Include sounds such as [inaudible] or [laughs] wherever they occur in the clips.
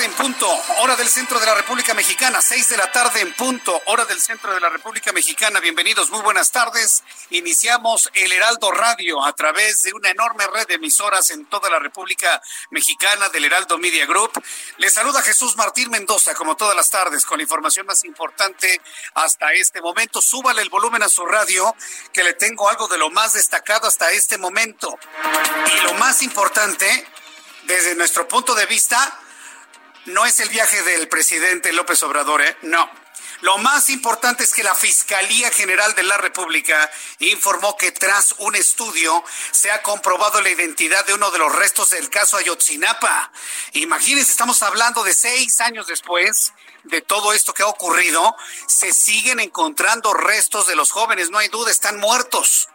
Tarde en punto, hora del centro de la República Mexicana, seis de la tarde en punto, hora del centro de la República Mexicana. Bienvenidos, muy buenas tardes. Iniciamos el Heraldo Radio a través de una enorme red de emisoras en toda la República Mexicana del Heraldo Media Group. Les saluda Jesús Martín Mendoza, como todas las tardes, con la información más importante hasta este momento. Súbale el volumen a su radio, que le tengo algo de lo más destacado hasta este momento. Y lo más importante, desde nuestro punto de vista, no es el viaje del presidente López Obrador, ¿eh? No. Lo más importante es que la Fiscalía General de la República informó que tras un estudio se ha comprobado la identidad de uno de los restos del caso Ayotzinapa. Imagínense, estamos hablando de seis años después de todo esto que ha ocurrido, se siguen encontrando restos de los jóvenes, no hay duda, están muertos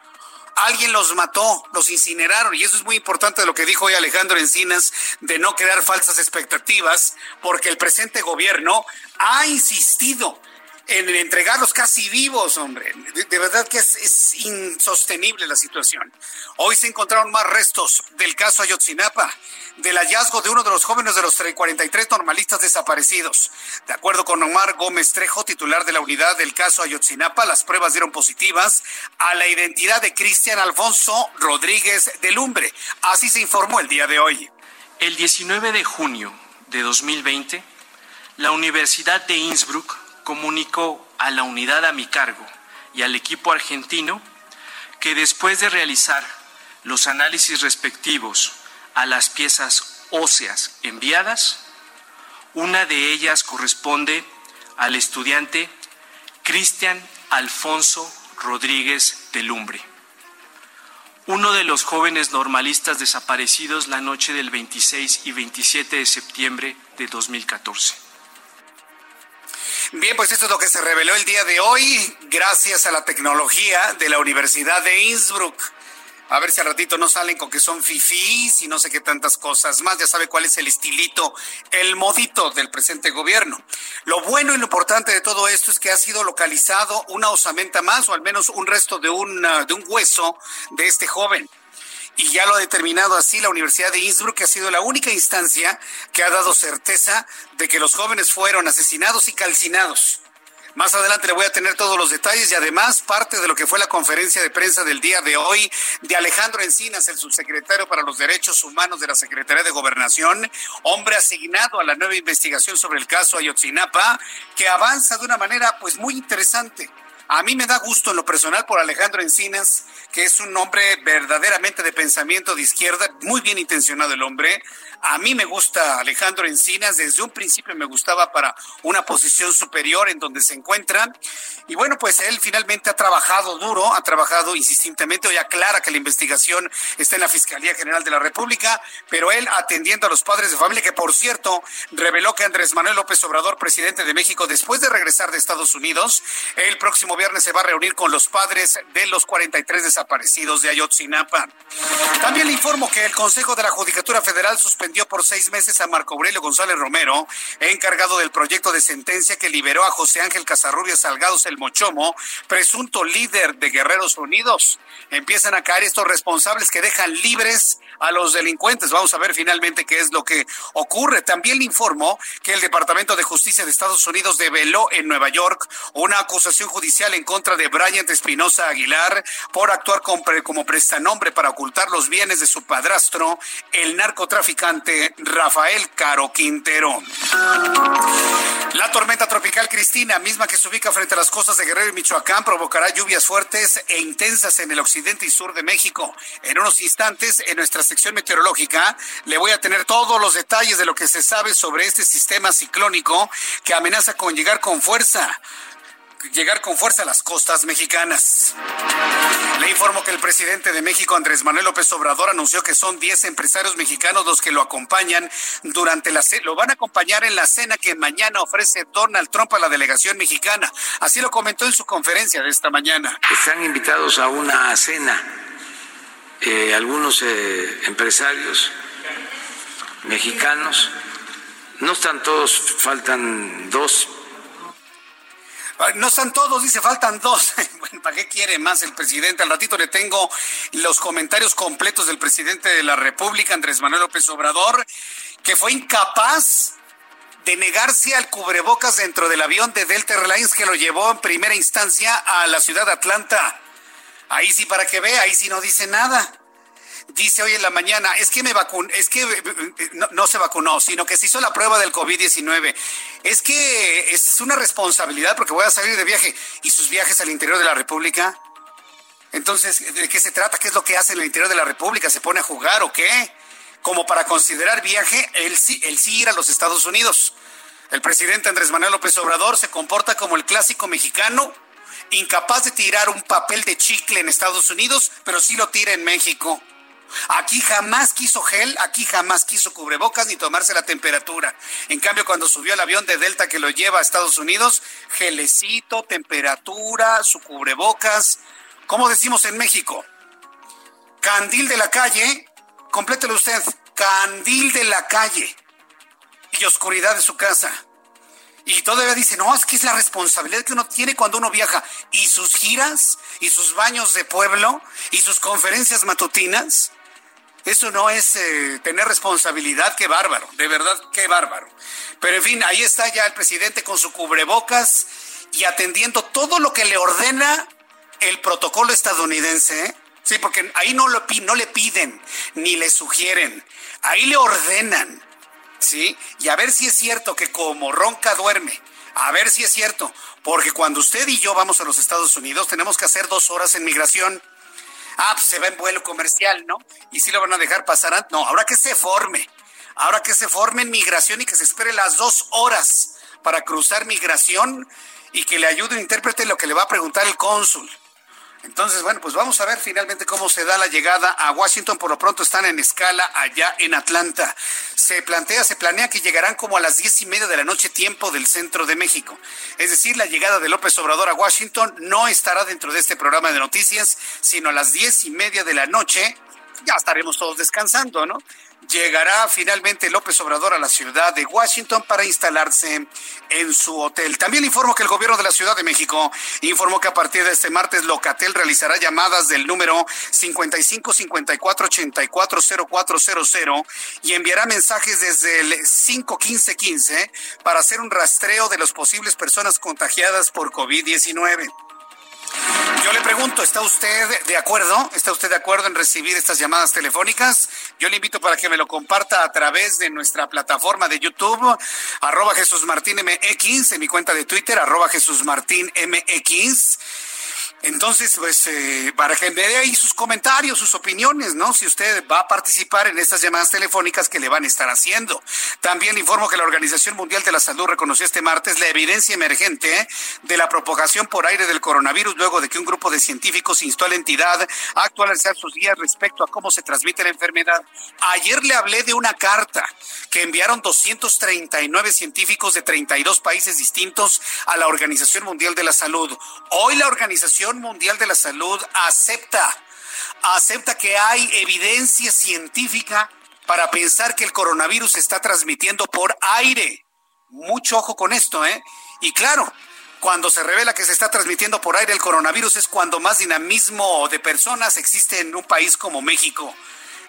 alguien los mató, los incineraron. Y eso es muy importante lo que dijo hoy Alejandro Encinas, de no crear falsas expectativas, porque el presente gobierno ha insistido en entregarlos casi vivos, hombre. De, verdad que es, insostenible la situación. Hoy se encontraron más restos del caso Ayotzinapa, del hallazgo de uno de los jóvenes de los 43 normalistas desaparecidos. De acuerdo con Omar Gómez Trejo, titular de la unidad del caso Ayotzinapa, las pruebas dieron positivas a la identidad de Cristian Alfonso Rodríguez de Lumbre. Así se informó el día de hoy. El 19 de junio de 2020, la Universidad de Innsbruck comunicó a la unidad a mi cargo y al equipo argentino que después de realizar los análisis respectivos a las piezas óseas enviadas, una de ellas corresponde al estudiante Cristian Alfonso Rodríguez de Lumbre, uno de los jóvenes normalistas desaparecidos la noche del 26 y 27 de septiembre de 2014. Bien, pues esto es lo que se reveló el día de hoy, gracias a la tecnología de la Universidad de Innsbruck. A ver si al ratito no salen con que son fifís y no sé qué tantas cosas más. Ya sabe cuál es el estilito, el modito del presente gobierno. Lo bueno y lo importante de todo esto es que ha sido localizado una osamenta más, o al menos un resto de un, de un hueso de este joven y ya lo ha determinado así la Universidad de Innsbruck, que ha sido la única instancia que ha dado certeza de que los jóvenes fueron asesinados y calcinados. Más adelante le voy a tener todos los detalles y además parte de lo que fue la conferencia de prensa del día de hoy de Alejandro Encinas, el subsecretario para los Derechos Humanos de la Secretaría de Gobernación, hombre asignado a la nueva investigación sobre el caso Ayotzinapa, que avanza de una manera pues muy interesante. A mí me da gusto en lo personal por Alejandro Encinas, que es un hombre verdaderamente de pensamiento de izquierda, muy bien intencionado el hombre, a mí me gusta Alejandro Encinas, desde un principio me gustaba para una posición superior en donde se encuentra. Y bueno, pues él finalmente ha trabajado duro, ha trabajado insistentemente, hoy aclara que la investigación está en la Fiscalía General de la República, pero él atendiendo a los padres de familia, que por cierto reveló que Andrés Manuel López Obrador, presidente de México, después de regresar de Estados Unidos, el próximo viernes se va a reunir con los padres de los 43 desaparecidos de Ayotzinapa. También le informo que el Consejo de la Judicatura Federal suspendió por seis meses a Marco Aurelio González Romero, encargado del proyecto de sentencia que liberó a José Ángel Casarrubias Salgados el Mochomo, presunto líder de Guerreros Unidos. Empiezan a caer estos responsables que dejan libres a los delincuentes. Vamos a ver finalmente qué es lo que ocurre. También le informó que el Departamento de Justicia de Estados Unidos develó en Nueva York una acusación judicial en contra de Bryant Espinosa Aguilar por actuar como prestanombre para ocultar los bienes de su padrastro, el narcotraficante Rafael Caro Quintero. La tormenta tropical Cristina, misma que se ubica frente a las costas de Guerrero y Michoacán, provocará lluvias fuertes e intensas en el occidente y sur de México. En unos instantes, en nuestra sección meteorológica, le voy a tener todos los detalles de lo que se sabe sobre este sistema ciclónico que amenaza con llegar con fuerza llegar con fuerza a las costas mexicanas. Le informo que el presidente de México, Andrés Manuel López Obrador, anunció que son 10 empresarios mexicanos los que lo acompañan durante la. Lo van a acompañar en la cena que mañana ofrece Donald Trump a la delegación mexicana. Así lo comentó en su conferencia de esta mañana. Están invitados a una cena eh, algunos eh, empresarios mexicanos. No están todos, faltan dos no están todos, dice, faltan dos. [laughs] Bueno, ¿para qué quiere más el presidente? Al ratito le tengo los comentarios completos del presidente de la República, Andrés Manuel López Obrador, que fue incapaz de negarse al cubrebocas dentro del avión de Delta Airlines que lo llevó en primera instancia a la ciudad de Atlanta. Ahí sí, para que vea, ahí sí no dice nada dice hoy en la mañana, es que me vacun es que no, se vacunó, sino que se hizo la prueba del COVID-19. Es que es una responsabilidad porque voy a salir de viaje. ¿Y sus viajes al interior de la República? Entonces, ¿de qué se trata? ¿Qué es lo que hace en el interior de la República? ¿Se pone a jugar o qué? Como para considerar viaje, él sí, él sí ir a los Estados Unidos. El presidente Andrés Manuel López Obrador se comporta como el clásico mexicano, incapaz de tirar un papel de chicle en Estados Unidos, pero sí lo tira en México. Aquí jamás quiso gel, aquí jamás quiso cubrebocas ni tomarse la temperatura. En cambio, cuando subió al avión de Delta que lo lleva a Estados Unidos, gelecito, temperatura, su cubrebocas. ¿Cómo decimos en México? Candil de la calle, complételo usted, candil de la calle y oscuridad de su casa. Y todavía dice, no, es que es la responsabilidad que uno tiene cuando uno viaja. Y sus giras, y sus baños de pueblo, y sus conferencias matutinas. Eso no es eh, tener responsabilidad, qué bárbaro, de verdad, qué bárbaro. Pero en fin, ahí está ya el presidente con su cubrebocas y atendiendo todo lo que le ordena el protocolo estadounidense. ¿eh? Sí, porque ahí no, le piden ni le sugieren, ahí le ordenan. ¿Sí? Y a ver si es cierto que como ronca duerme, a ver si es cierto, porque cuando usted y yo vamos a los Estados Unidos tenemos que hacer dos horas en migración ah, pues se va en vuelo comercial, ¿no? Y si lo van a dejar pasar. No, ahora que se forme, ahora que se forme en migración y que se espere las dos horas para cruzar migración y que le ayude un intérprete lo que le va a preguntar el cónsul. Entonces, bueno, pues vamos a ver finalmente cómo se da la llegada a Washington. Por lo pronto están en escala allá en Atlanta. Se plantea, se planea que llegarán como a las diez y media de la noche, tiempo del centro de México. Es decir, la llegada de López Obrador a Washington no estará dentro de este programa de noticias, sino a las diez y media de la noche. Ya estaremos todos descansando, ¿no? Llegará finalmente López Obrador a la ciudad de Washington para instalarse en su hotel. También informo que el gobierno de la Ciudad de México informó que a partir de este martes Locatel realizará llamadas del número 55 54 84 0400 y enviará mensajes desde el 51515 para hacer un rastreo de las posibles personas contagiadas por COVID-19. Yo le pregunto, ¿está usted de acuerdo? ¿Está usted de acuerdo en recibir estas llamadas telefónicas? Yo le invito para que me lo comparta a través de nuestra plataforma de YouTube, arroba Jesús Martín MX, en mi cuenta de Twitter, arroba Jesús Martín MX entonces, pues, eh, para que me ahí sus comentarios, sus opiniones, ¿no? Si usted va a participar en estas llamadas telefónicas que le van a estar haciendo. También informo que la Organización Mundial de la Salud reconoció este martes la evidencia emergente de la propagación por aire del coronavirus luego de que un grupo de científicos instó a la entidad a actualizar sus guías respecto a cómo se transmite la enfermedad. Ayer le hablé de una carta que enviaron 239 científicos de 32 países distintos a la Organización Mundial de la Salud. Hoy la Organización Mundial de la Salud acepta, acepta que hay evidencia científica para pensar que el coronavirus se está transmitiendo por aire. Mucho ojo con esto, ¿eh? Y claro, cuando se revela que se está transmitiendo por aire el coronavirus es cuando más dinamismo de personas existe en un país como México.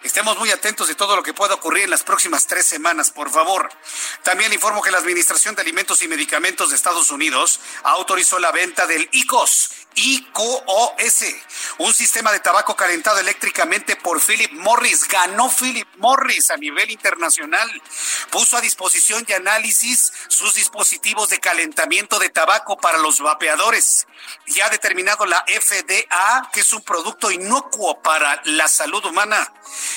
Estemos muy atentos de todo lo que pueda ocurrir en las próximas tres semanas, por favor. También informo que la Administración de Alimentos y Medicamentos de Estados Unidos autorizó la venta del ICOS, ICOS, un sistema de tabaco calentado eléctricamente por Philip Morris. Ganó Philip Morris a nivel internacional. Puso a disposición y análisis sus dispositivos de calentamiento de tabaco para los vapeadores. Ya ha determinado la FDA que es un producto inocuo para la salud humana,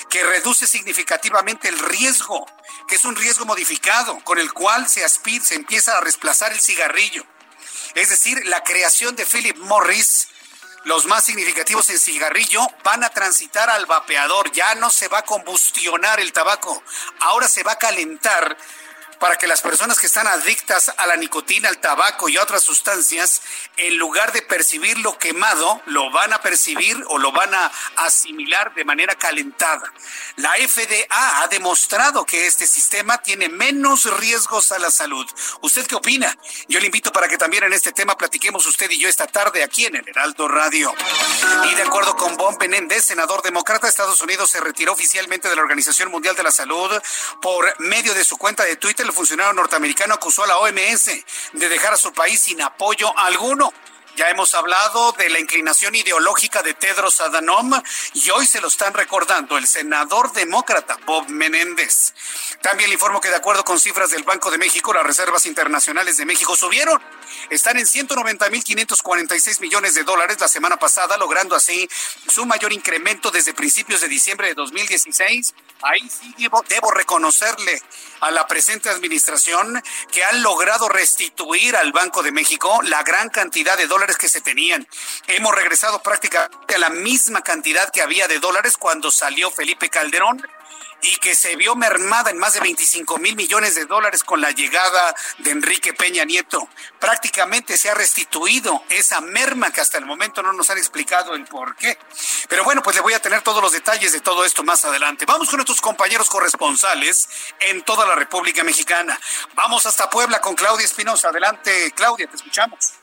que reduce significativamente el riesgo, que es un riesgo modificado con el cual se aspira, se empieza a desplazar el cigarrillo es decir, la creación de Philip Morris, los más significativos en cigarrillo, van a transitar al vapeador. Ya no se va a combustionar el tabaco, ahora se va a calentar para que las personas que están adictas a la nicotina, al tabaco y otras sustancias, en lugar de percibirlo quemado, lo van a percibir o lo van a asimilar de manera calentada. La FDA ha demostrado que este sistema tiene menos riesgos a la salud. ¿Usted qué opina? Yo le invito para que también en este tema platiquemos usted y yo esta tarde aquí en el Heraldo Radio. Y de acuerdo con Bon Benéndez, senador demócrata, Estados Unidos se retiró oficialmente de la Organización Mundial de la Salud por medio de su cuenta de Twitter el funcionario norteamericano acusó a la OMS de dejar a su país sin apoyo alguno. Ya hemos hablado de la inclinación ideológica de Tedros Adhanom y hoy se lo están recordando el senador demócrata Bob Menéndez. También le informo que de acuerdo con cifras del Banco de México, las reservas internacionales de México subieron. Están en 190.546 millones de dólares la semana pasada, logrando así su mayor incremento desde principios de diciembre de 2016. Ahí sí debo, debo reconocerle a la presente administración que han logrado restituir al Banco de México la gran cantidad de dólares que se tenían. Hemos regresado prácticamente a la misma cantidad que había de dólares cuando salió Felipe Calderón y que se vio mermada en más de 25 mil millones de dólares con la llegada de Enrique Peña Nieto. Prácticamente se ha restituido esa merma que hasta el momento no nos han explicado el por qué. Pero bueno, pues le voy a tener todos los detalles de todo esto más adelante. Vamos con nuestros compañeros corresponsales en toda la República Mexicana. Vamos hasta Puebla con Claudia Espinosa. Adelante, Claudia, te escuchamos.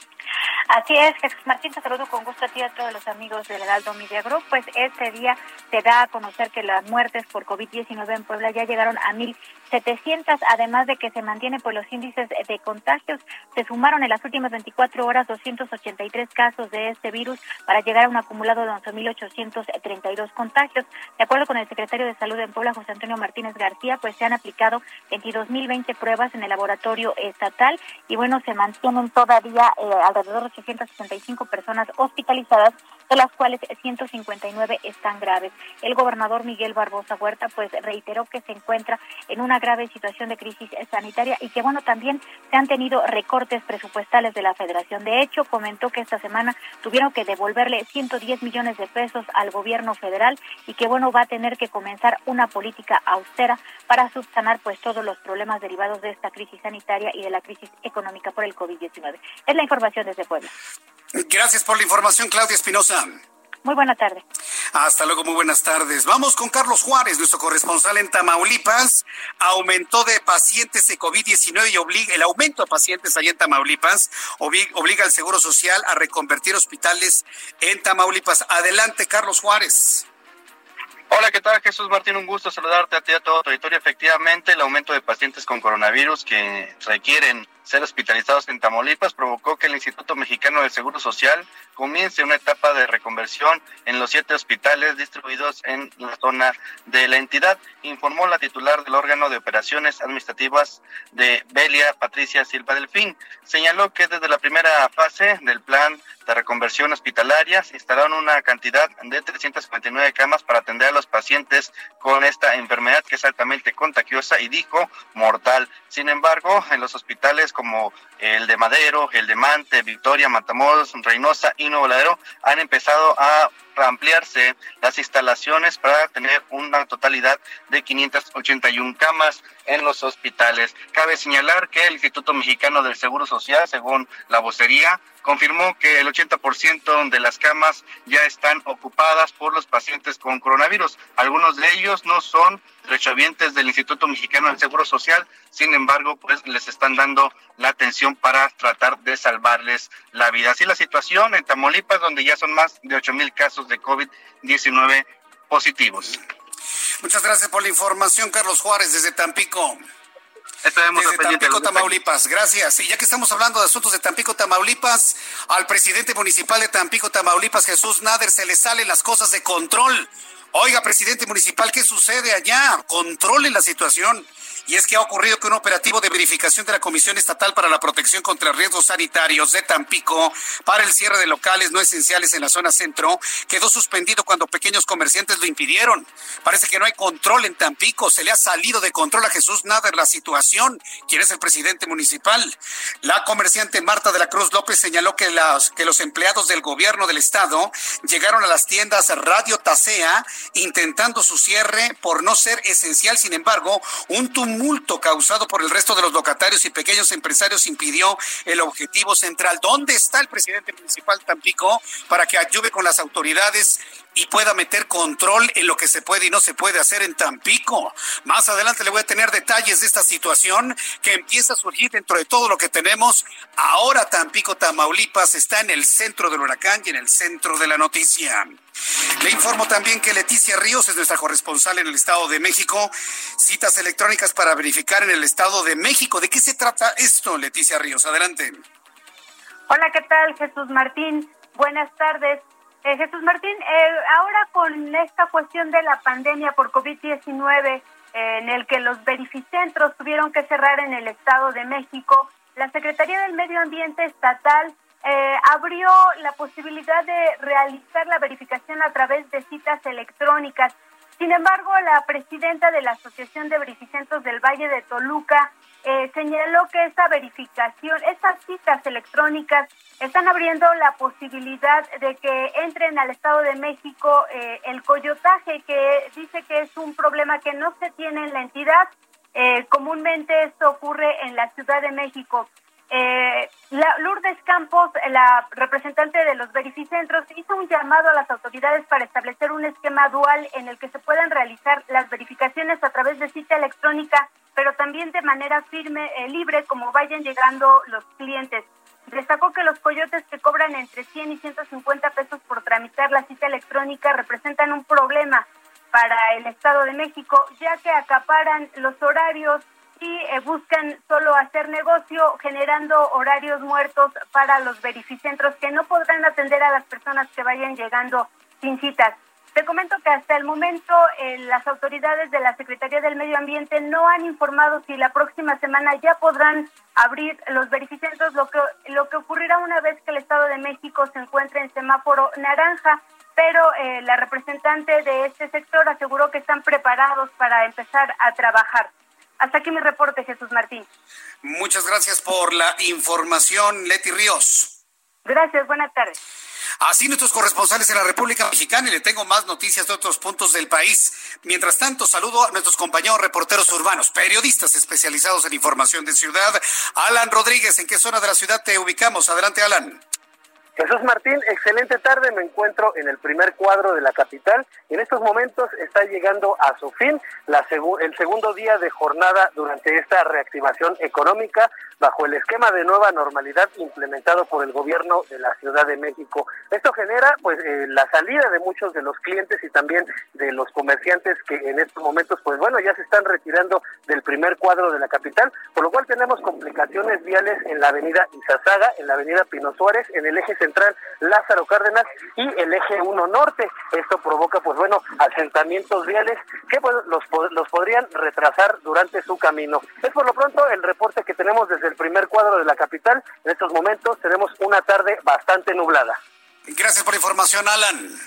Así es, Jesús Martín, te saludo con gusto a ti a todos los amigos del Heraldo Media Group. Pues este día se da a conocer que las muertes por COVID-19 en Puebla ya llegaron a mil 700, además de que se mantienen por los índices de contagios. Se sumaron en las últimas 24 horas 283 casos de este virus para llegar a un acumulado de 11.832 contagios. De acuerdo con el secretario de Salud en Puebla, José Antonio Martínez García, pues se han aplicado 22.020 pruebas en el laboratorio estatal y bueno, se mantienen todavía eh, alrededor de 865 personas hospitalizadas de las cuales 159 están graves. El gobernador Miguel Barbosa Huerta pues reiteró que se encuentra en una grave situación de crisis sanitaria y que bueno también se han tenido recortes presupuestales de la Federación. De hecho, comentó que esta semana tuvieron que devolverle 110 millones de pesos al gobierno federal y que bueno va a tener que comenzar una política austera para subsanar pues todos los problemas derivados de esta crisis sanitaria y de la crisis económica por el COVID-19. Es la información desde Puebla. Gracias por la información, Claudia Espinosa. Muy buena tarde. Hasta luego, muy buenas tardes. Vamos con Carlos Juárez, nuestro corresponsal en Tamaulipas. Aumentó de pacientes de COVID-19 y obliga, el aumento de pacientes allá en Tamaulipas obliga al Seguro Social a reconvertir hospitales en Tamaulipas. Adelante, Carlos Juárez. Hola, ¿qué tal? Jesús Martín, un gusto saludarte a ti y a todo tu auditorio. Efectivamente, el aumento de pacientes con coronavirus que requieren ser hospitalizados en Tamaulipas provocó que el Instituto Mexicano del Seguro Social comience una etapa de reconversión en los siete hospitales distribuidos en la zona de la entidad, informó la titular del órgano de operaciones administrativas de Belia, Patricia Silva Delfín. Señaló que desde la primera fase del plan de reconversión hospitalaria se instalaron una cantidad de 359 camas para atender a los pacientes con esta enfermedad que es altamente contagiosa y dijo mortal. Sin embargo, en los hospitales como el de Madero, el de Mante, Victoria, Matamoros, Reynosa Nuevo Ladero han empezado a ampliarse las instalaciones para tener una totalidad de 581 camas en los hospitales. Cabe señalar que el Instituto Mexicano del Seguro Social, según la vocería, confirmó que el 80% de las camas ya están ocupadas por los pacientes con coronavirus. Algunos de ellos no son rechovientes del Instituto Mexicano del Seguro Social. Sin embargo, pues les están dando la atención para tratar de salvarles la vida. Así la situación en Tamaulipas, donde ya son más de 8 mil casos de COVID-19 positivos. Muchas gracias por la información, Carlos Juárez, desde Tampico. Estaremos desde Tampico, Tamaulipas. Gracias. Y ya que estamos hablando de asuntos de Tampico, Tamaulipas, al presidente municipal de Tampico, Tamaulipas, Jesús Nader, se le salen las cosas de control. Oiga, presidente municipal, ¿qué sucede allá? Controle la situación. Y es que ha ocurrido que un operativo de verificación de la Comisión Estatal para la Protección contra Riesgos Sanitarios de Tampico para el cierre de locales no esenciales en la zona centro quedó suspendido cuando pequeños comerciantes lo impidieron. Parece que no hay control en Tampico. Se le ha salido de control a Jesús Nader la situación. ¿Quién es el presidente municipal? La comerciante Marta de la Cruz López señaló que los empleados del gobierno del estado llegaron a las tiendas Radio Tasea intentando su cierre por no ser esencial. Sin embargo, un tumulto multo causado por el resto de los locatarios y pequeños empresarios impidió el objetivo central. ¿Dónde está el presidente municipal Tampico para que ayude con las autoridades y pueda meter control en lo que se puede y no se puede hacer en Tampico. Más adelante le voy a tener detalles de esta situación que empieza a surgir dentro de todo lo que tenemos. Ahora Tampico, Tamaulipas está en el centro del huracán y en el centro de la noticia. Le informo también que Leticia Ríos es nuestra corresponsal en el Estado de México. Citas electrónicas para verificar en el Estado de México. ¿De qué se trata esto, Leticia Ríos? Adelante. Hola, ¿qué tal, Jesús Martín? Buenas tardes. Eh, Jesús Martín, eh, ahora con esta cuestión de la pandemia por COVID-19, eh, en el que los verificentros tuvieron que cerrar en el Estado de México, la Secretaría del Medio Ambiente Estatal abrió la posibilidad de realizar la verificación a través de citas electrónicas. Sin embargo, la presidenta de la Asociación de Verificentros del Valle de Toluca señaló que esa verificación, esas citas electrónicas están abriendo la posibilidad de que entren al Estado de México eh, el coyotaje, que dice que es un problema que no se tiene en la entidad. Eh, comúnmente esto ocurre en la Ciudad de México. Eh, la, Lourdes Campos, la representante de los verificentros, hizo un llamado a las autoridades para establecer un esquema dual en el que se puedan realizar las verificaciones a través de cita electrónica, pero también de manera firme, libre, como vayan llegando los clientes. Destacó que los coyotes que cobran entre 100 y 150 pesos por tramitar la cita electrónica representan un problema para el Estado de México, ya que acaparan los horarios y eh, buscan solo hacer negocio generando horarios muertos para los verificentros que no podrán atender a las personas que vayan llegando sin citas. Te comento que hasta el momento eh, las autoridades de la Secretaría del Medio Ambiente no han informado si la próxima semana ya podrán abrir los verificentros, lo que, lo que ocurrirá una vez que el Estado de México se encuentre en semáforo naranja, pero eh, la representante de este sector aseguró que están preparados para empezar a trabajar. Hasta aquí mi reporte, Jesús Martín. Muchas gracias por la información, Leti Ríos. Gracias, buenas tardes. Así nuestros corresponsales en la República Mexicana y le tengo más noticias de otros puntos del país. Mientras tanto, saludo a nuestros compañeros reporteros urbanos, periodistas especializados en información de ciudad. Alan Rodríguez, ¿en qué zona de la ciudad te ubicamos? Adelante, Alan. Jesús Martín, excelente tarde. Me encuentro en el primer cuadro de la capital. En estos momentos está llegando a su fin el segundo día de jornada durante esta reactivación económica bajo el esquema de nueva normalidad implementado por el gobierno de la Ciudad de México. Esto genera pues eh, la salida de muchos de los clientes y también de los comerciantes que en estos momentos pues bueno ya se están retirando del primer cuadro de la capital, por lo cual tenemos complicaciones viales en la avenida Izazaga, en la avenida Pino Suárez, en el eje central Lázaro Cárdenas y el eje 1 norte. Esto provoca, pues bueno, asentamientos viales que pues, los, los podrían retrasar durante su camino. Es por lo pronto el reporte que tenemos desde el primer cuadro de la capital. En estos momentos tenemos una tarde bastante nublada. Gracias por la información, Alan.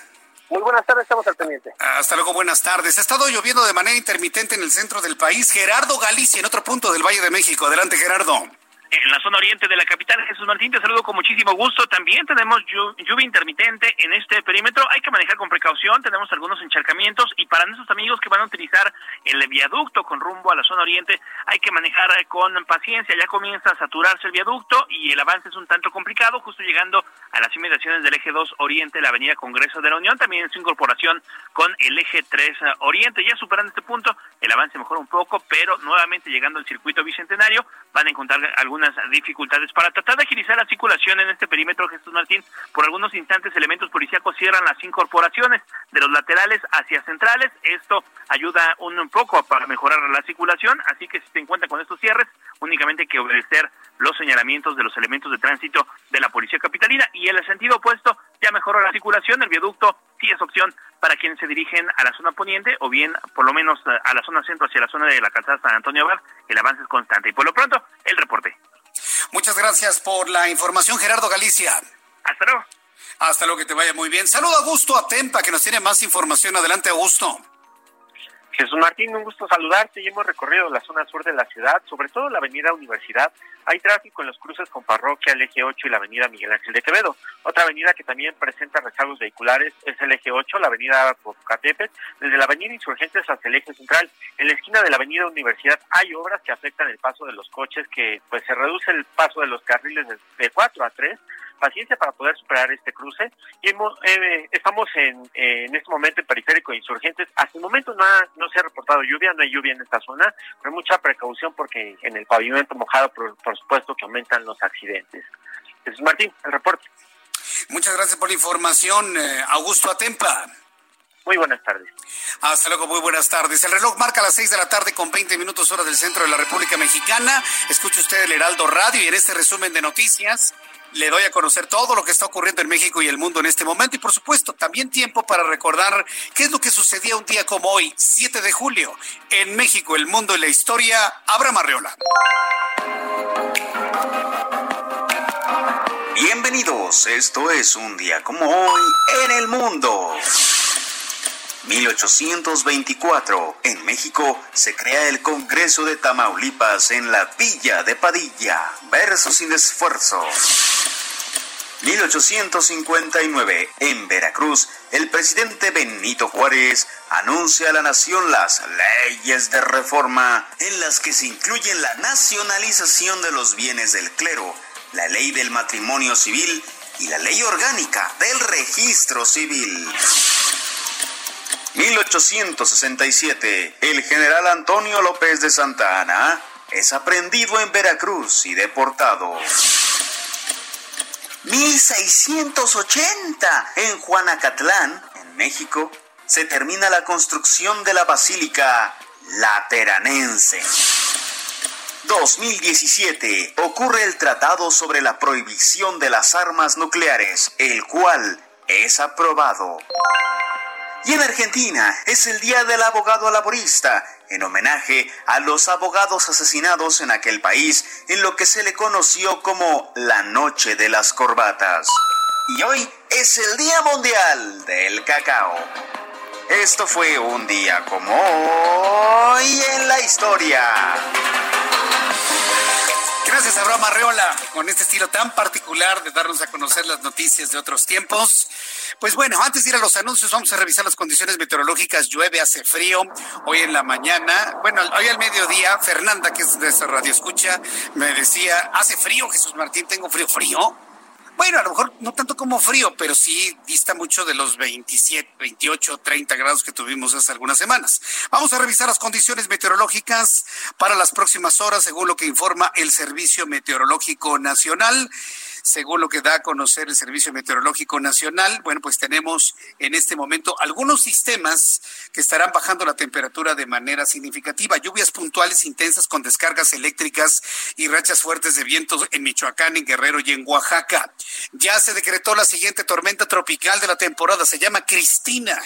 Muy buenas tardes, estamos al pendiente. Hasta luego, buenas tardes. Ha estado lloviendo de manera intermitente en el centro del país. Gerardo Galicia, en otro punto del Valle de México. Adelante, Gerardo. En la zona oriente de la capital. Jesús Martín, te saludo con muchísimo gusto. También tenemos lluvia intermitente en este perímetro. Hay que manejar con precaución. Tenemos algunos encharcamientos y para nuestros amigos que van a utilizar el viaducto con rumbo a la zona oriente, hay que manejar con paciencia. Ya comienza a saturarse el viaducto y el avance es un tanto complicado, justo llegando a las inmediaciones del eje 2 Oriente, la avenida Congreso de la Unión, también en su incorporación con el eje 3 Oriente. Ya superando este punto, el avance mejora un poco, pero nuevamente llegando al circuito bicentenario, van a encontrar algunas dificultades. Para tratar de agilizar la circulación en este perímetro, Jesús Martín, por algunos instantes elementos policíacos cierran las incorporaciones de los laterales hacia centrales. Esto ayuda un poco para mejorar la circulación, así que si se encuentra con estos cierres, únicamente hay que obedecer los señalamientos de los elementos de tránsito de la Policía Capitalina y en el sentido opuesto ya mejoró la circulación, el viaducto sí es opción para quienes se dirigen a la zona poniente o bien por lo menos a la zona centro hacia la zona de la calzada San Antonio Abad, el avance es constante y por lo pronto el reporte. Muchas gracias por la información Gerardo Galicia. Hasta luego. Hasta luego, que te vaya muy bien. Saludo a Augusto Atempa, que nos tiene más información. Adelante, Augusto. Jesús Martín, un gusto saludarte. Ya hemos recorrido la zona sur de la ciudad, sobre todo la avenida Universidad. Hay tráfico en los cruces con Parroquia, el eje 8 y la avenida Miguel Ángel de Quevedo. Otra avenida que también presenta rezagos vehiculares es el eje 8, la avenida Popocatépetl, desde la avenida Insurgentes hasta el eje central. En la esquina de la avenida Universidad hay obras que afectan el paso de los coches, que pues se reduce el paso de los carriles de 4 a 3 paciencia para poder superar este cruce. Y hemos, eh, estamos en, en este momento en periférico de insurgentes. Hasta el momento no, no se ha reportado lluvia, no hay lluvia en esta zona, pero mucha precaución porque en el pavimento mojado, por, supuesto, que aumentan los accidentes. Jesús Martín, el reporte. Muchas gracias por la información, eh, Augusto Atempa. Muy buenas tardes. Hasta luego, muy buenas tardes. El reloj marca las 6 de la tarde con 20 minutos hora del centro de la República Mexicana. Escuche usted el Heraldo Radio y en este resumen de noticias le doy a conocer todo lo que está ocurriendo en México y el mundo en este momento y por supuesto también tiempo para recordar qué es lo que sucedía un día como hoy, 7 de julio, en México, el mundo y la historia. Abra Marriola. Bienvenidos, esto es un día como hoy en el mundo. 1824, en México, se crea el Congreso de Tamaulipas en la Villa de Padilla. Verso sin esfuerzo. 1859, en Veracruz, el presidente Benito Juárez anuncia a la nación las leyes de reforma en las que se incluyen la nacionalización de los bienes del clero, la ley del matrimonio civil y la ley orgánica del registro civil. 1867, el general Antonio López de Santa Ana es aprendido en Veracruz y deportado. 1680, en Juanacatlán, en México, se termina la construcción de la Basílica Lateranense. 2017 ocurre el Tratado sobre la Prohibición de las Armas Nucleares, el cual es aprobado. Y en Argentina es el Día del Abogado Laborista, en homenaje a los abogados asesinados en aquel país en lo que se le conoció como la Noche de las Corbatas. Y hoy es el Día Mundial del Cacao. Esto fue un día como hoy en la historia. Gracias, Abraham Arreola, con este estilo tan particular de darnos a conocer las noticias de otros tiempos. Pues bueno, antes de ir a los anuncios, vamos a revisar las condiciones meteorológicas. Llueve, hace frío. Hoy en la mañana, bueno, hoy al mediodía, Fernanda, que es de esta radio escucha, me decía, hace frío, Jesús Martín, tengo frío, frío. Bueno, a lo mejor no tanto como frío, pero sí dista mucho de los 27, 28, 30 grados que tuvimos hace algunas semanas. Vamos a revisar las condiciones meteorológicas para las próximas horas, según lo que informa el Servicio Meteorológico Nacional. Según lo que da a conocer el Servicio Meteorológico Nacional, bueno, pues tenemos en este momento algunos sistemas que estarán bajando la temperatura de manera significativa. Lluvias puntuales intensas con descargas eléctricas y rachas fuertes de vientos en Michoacán, en Guerrero y en Oaxaca. Ya se decretó la siguiente tormenta tropical de la temporada, se llama Cristina.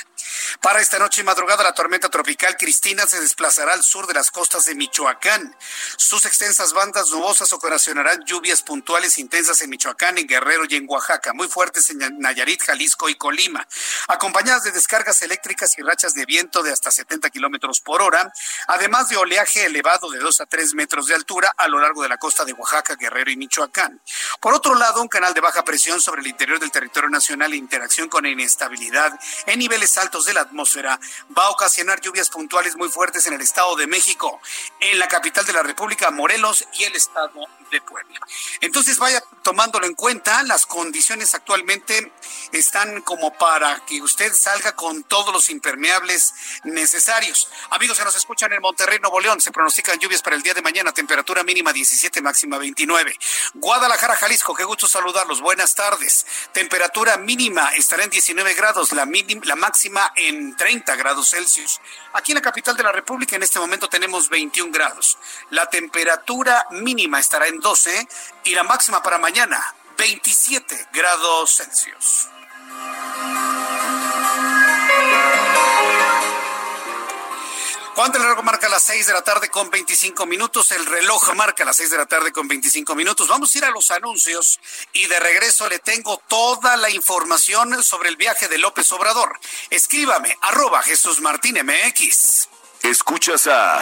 Para esta noche y madrugada, la tormenta tropical Cristina se desplazará al sur de las costas de Michoacán. Sus extensas bandas nubosas ocasionarán lluvias puntuales intensas en Michoacán En Guerrero y en Oaxaca, muy fuertes en Nayarit, Jalisco y Colima, acompañadas de descargas eléctricas y rachas de viento de hasta 70 kilómetros por hora, además de oleaje elevado de 2 a 3 metros de altura a lo largo de la costa de Oaxaca, Guerrero y Michoacán. Por otro lado, un canal de baja presión sobre el interior del territorio nacional e interacción con inestabilidad en niveles altos de la atmósfera va a ocasionar lluvias puntuales muy fuertes en el Estado de México, en la capital de la República, Morelos y el Estado de Puebla. Entonces vaya tomándolo en cuenta, las condiciones actualmente están como para que usted salga con todos los impermeables necesarios. Amigos que nos escuchan en Monterrey, Nuevo León, se pronostican lluvias para el día de mañana, temperatura mínima 17, máxima 29. Guadalajara, Jalisco, qué gusto saludarlos, buenas tardes. Temperatura mínima estará en 19 grados, la, la máxima en 30 grados Celsius. Aquí en la capital de la República en este momento tenemos 21 grados. La temperatura mínima estará en 12 y la máxima para mañana 27 grados Celsius. Cuando el reloj marca las 6 de la tarde con 25 minutos, el reloj marca las 6 de la tarde con 25 minutos. Vamos a ir a los anuncios y de regreso le tengo toda la información sobre el viaje de López Obrador. Escríbame, arroba Jesús Martín MX. Escuchas a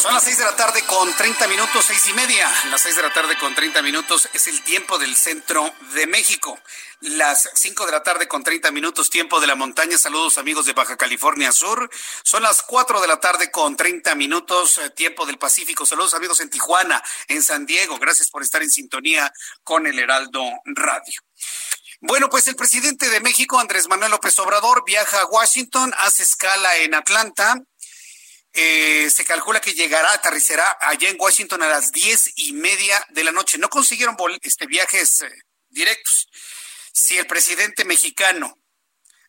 Son las seis de la tarde con 30 minutos, seis y media. Las seis de la tarde con 30 minutos es el tiempo del centro de México. Las cinco de la tarde con 30 minutos, tiempo de la montaña. Saludos amigos de Baja California Sur. Son las cuatro de la tarde con 30 minutos, eh, tiempo del Pacífico. Saludos amigos en Tijuana, en San Diego. Gracias por estar en sintonía con el Heraldo Radio. Bueno, pues el presidente de México, Andrés Manuel López Obrador, viaja a Washington, hace escala en Atlanta eh, se calcula que llegará, aterrizará allá en Washington a las diez y media de la noche. No consiguieron este, viajes eh, directos. Si el presidente mexicano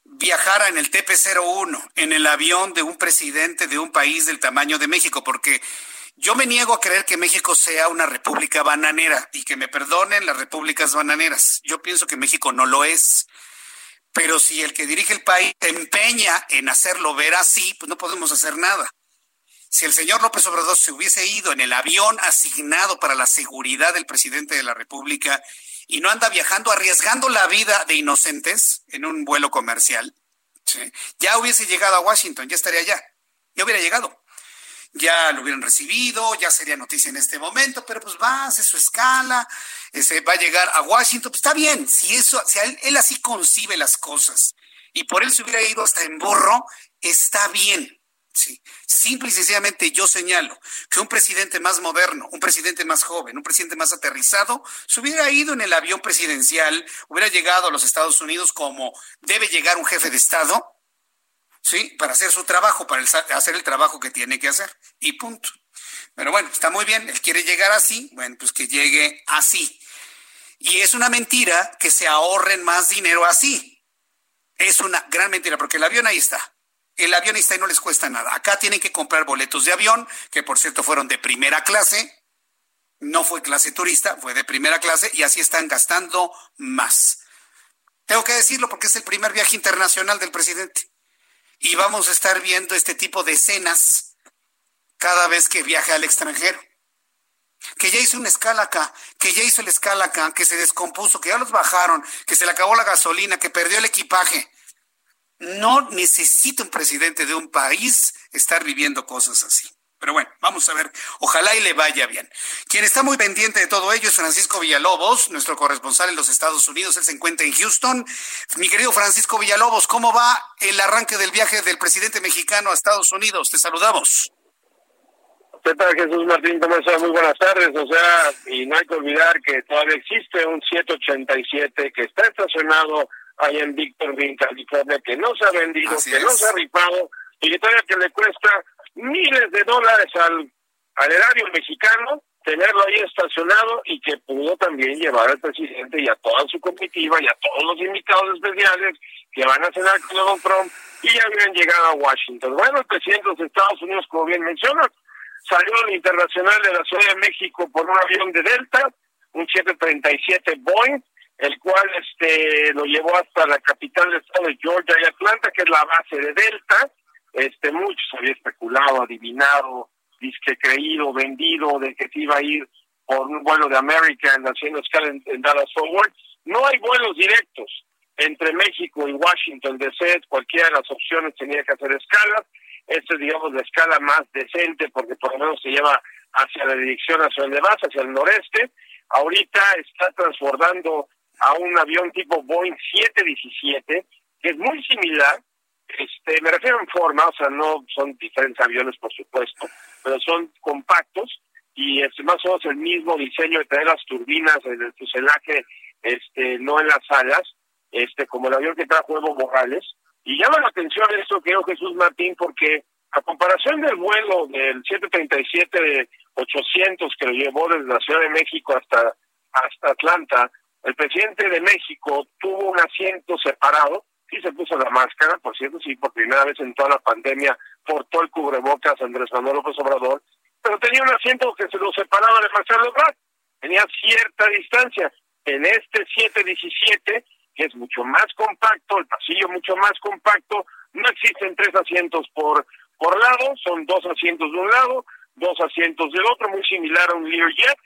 viajara en el TP-01, en el avión de un presidente de un país del tamaño de México, porque yo me niego a creer que México sea una república bananera y que me perdonen las repúblicas bananeras. Yo pienso que México no lo es. Pero si el que dirige el país se empeña en hacerlo ver así, pues no podemos hacer nada. Si el señor López Obrador se hubiese ido en el avión asignado para la seguridad del presidente de la República y no anda viajando arriesgando la vida de inocentes en un vuelo comercial, ya hubiese llegado a Washington, ya estaría allá, ya hubiera llegado. Ya lo hubieran recibido, ya sería noticia en este momento, pero pues va, hace su escala, ese, va a llegar a Washington, pues está bien, si eso, si él, él así concibe las cosas y por él se hubiera ido hasta en burro, está bien Sí. Simple y sencillamente yo señalo que un presidente más moderno, un presidente más joven, un presidente más aterrizado, se hubiera ido en el avión presidencial, hubiera llegado a los Estados Unidos como debe llegar un jefe de Estado, ¿sí? Para hacer su trabajo, para hacer el trabajo que tiene que hacer. Y punto. Pero bueno, está muy bien, él quiere llegar así, bueno, pues que llegue así. Y es una mentira que se ahorren más dinero así. Es una gran mentira, porque el avión ahí está el avión está y no les cuesta nada. Acá tienen que comprar boletos de avión, que por cierto fueron de primera clase. No fue clase turista, fue de primera clase y así están gastando más. Tengo que decirlo porque es el primer viaje internacional del presidente. Y vamos a estar viendo este tipo de escenas cada vez que viaje al extranjero. Que ya hizo una escala acá, que ya hizo la escala acá, que se descompuso, que ya los bajaron, que se le acabó la gasolina, que perdió el equipaje. No necesita un presidente de un país estar viviendo cosas así. Pero bueno, vamos a ver, ojalá y le vaya bien. Quien está muy pendiente de todo ello es Francisco Villalobos, nuestro corresponsal en los Estados Unidos. Él se encuentra en Houston. Mi querido Francisco Villalobos, ¿cómo va el arranque del viaje del presidente mexicano a Estados Unidos? Te saludamos. ¿Qué tal, Jesús Martín? ¿Cómo estás? Muy buenas tardes. O sea, y no hay que olvidar que todavía existe un 787 que está estacionado ahí en Victorville, California, que no se ha vendido, que no se ha rifado y que todavía que le cuesta miles de dólares al, al erario mexicano tenerlo ahí estacionado y que pudo también llevar al presidente y a toda su comitiva y a todos los invitados especiales que van a cenar con Donald Trump y ya habían llegado a Washington. Bueno, el presidente de los Estados Unidos, como bien mencionas, salió al internacional de la Ciudad de México por un avión de Delta, un 737 Boeing, el cual este lo llevó hasta la capital del estado de Georgia y Atlanta, que es la base de Delta. Este muchos había especulado, adivinado, disque creído, vendido de que se iba a ir por un vuelo de American haciendo escala en, Dallas Forward. No hay vuelos directos entre México y Washington DC, cualquiera de las opciones tenía que hacer escalas. Esta es, digamos, la escala más decente porque por lo menos se lleva hacia la dirección hacia donde vas, hacia el noreste. Ahorita está transbordando a un avión tipo Boeing 717, que es muy similar, este, me refiero en forma, o sea, no son diferentes aviones, por supuesto, pero son compactos y es más o menos el mismo diseño de tener las turbinas en el fuselaje, este, no en las alas, este, como el avión que trajo Evo Morales. Y llama la atención esto que Jesús Martín, porque a comparación del vuelo del 737 800 que lo llevó desde la Ciudad de México hasta, hasta Atlanta, el presidente de México tuvo un asiento separado sí se puso la máscara, por cierto, sí, por primera vez en toda la pandemia portó el cubrebocas Andrés Manuel López Obrador, pero tenía un asiento que se lo separaba de Marcelo Ebrard, tenía cierta distancia. En este 717, que es mucho más compacto, el pasillo mucho más compacto, no existen tres asientos por, por lado, son dos asientos de un lado, dos asientos del otro, muy similar a un Learjet,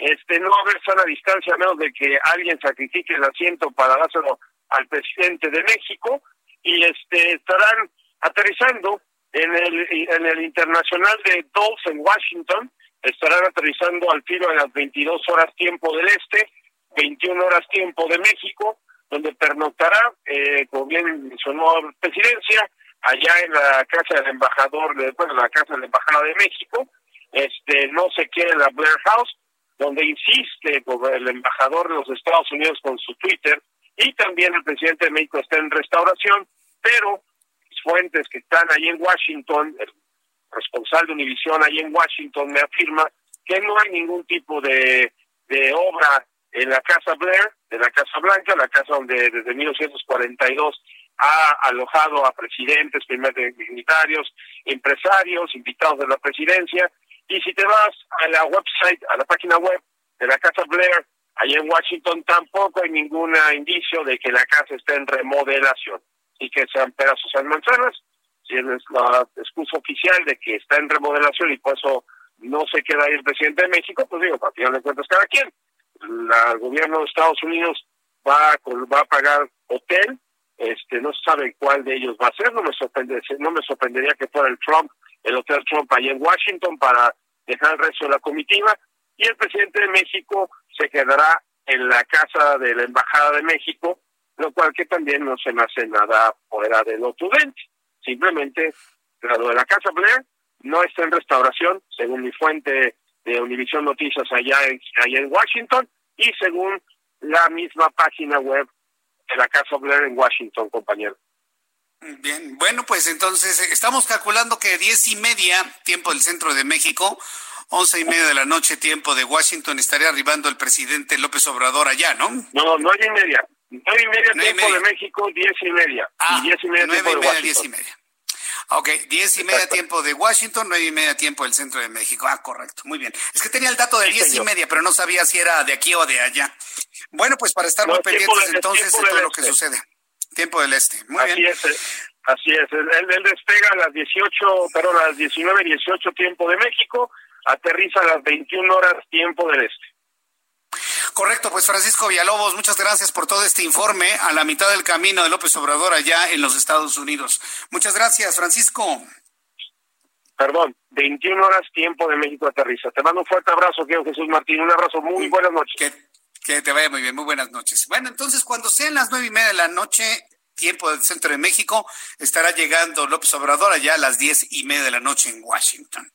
este no haber sana distancia a menos de que alguien sacrifique el asiento para dárselo al presidente de México y este estarán aterrizando en el en el internacional de Dulles en Washington estarán aterrizando al tiro a las 22 horas tiempo del este 21 horas tiempo de México donde pernoctará eh, como bien mencionó presidencia allá en la casa del embajador de bueno la casa de la embajada de México. Este no se quiere la Blair House donde insiste el embajador de los Estados Unidos con su Twitter y también el presidente de México está en restauración, pero fuentes que están ahí en Washington, el responsable de Univisión ahí en Washington me afirma que no hay ningún tipo de, de obra en la Casa Blair, de la Casa Blanca, la casa donde desde 1942 ha alojado a presidentes, primeros dignitarios, empresarios, invitados de la presidencia. Y si te vas a la website, a la página web de la Casa Blair, Allí en Washington tampoco hay ningún indicio de que la casa esté en remodelación y que sean pedazos en manzanas. Si es la excusa oficial de que está en remodelación y por eso no se queda ahí el presidente de México, pues digo, para final cuentas cada quien. el gobierno de Estados Unidos va, va a pagar hotel, este no se sabe cuál de ellos va a ser, no me sorprendería, no me sorprendería que fuera el Trump, el hotel Trump ahí en Washington para dejar el resto de la comitiva, y el presidente de México se quedará en la casa de la Embajada de México, lo cual que también no se me hace nada fuera de lo prudente. Simplemente, lo de la Casa Blair no está en restauración, según mi fuente de Univision Noticias allá en, allá en Washington, y según la misma página web de la Casa Blair en Washington, compañero. Bien, bueno, pues entonces estamos calculando que diez y media, tiempo del centro de México, once y media de la noche, tiempo de Washington, estaría arribando el presidente López Obrador allá, ¿no? No, nueve y media. Nueve y media tiempo de México, diez y media. Ah, y diez y media nueve y media, diez y media. Ok, diez y media tiempo de Washington, nueve y media tiempo del centro de México. Ah, correcto, muy bien. Es que tenía el dato de diez y media, pero no sabía si era de aquí o de allá. Bueno, pues para estar muy pendientes entonces de todo lo que este. sucede. Tiempo del este, muy así bien. Es, eh, así es, él, él despega a las 18, perdón, a las 19, 18 tiempo de México, aterriza a las 21 horas tiempo del este. Correcto, pues Francisco Villalobos, muchas gracias por todo este informe a la mitad del camino de López Obrador allá en los Estados Unidos. Muchas gracias, Francisco. Perdón, 21 horas tiempo de México aterriza. Te mando un fuerte abrazo, quiero Jesús Martín. Un abrazo, muy buenas noches. Que, que te vaya muy bien, muy buenas noches. Bueno, entonces cuando sean las nueve y media de la noche, tiempo del centro de México, estará llegando López Obrador allá a las diez y media de la noche en Washington.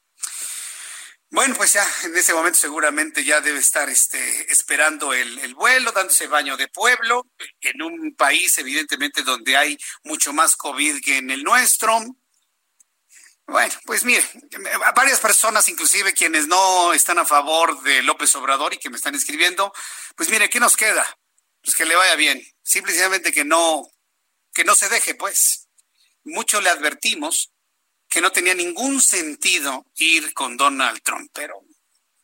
Bueno, pues ya en ese momento seguramente ya debe estar este, esperando el, el, vuelo, dándose baño de pueblo, en un país evidentemente donde hay mucho más COVID que en el nuestro. Bueno, pues mire, varias personas, inclusive quienes no están a favor de López Obrador y que me están escribiendo, pues mire, ¿qué nos queda? Pues que le vaya bien. Simplemente que no, que no se deje, pues. Mucho le advertimos que no tenía ningún sentido ir con Donald Trump, pero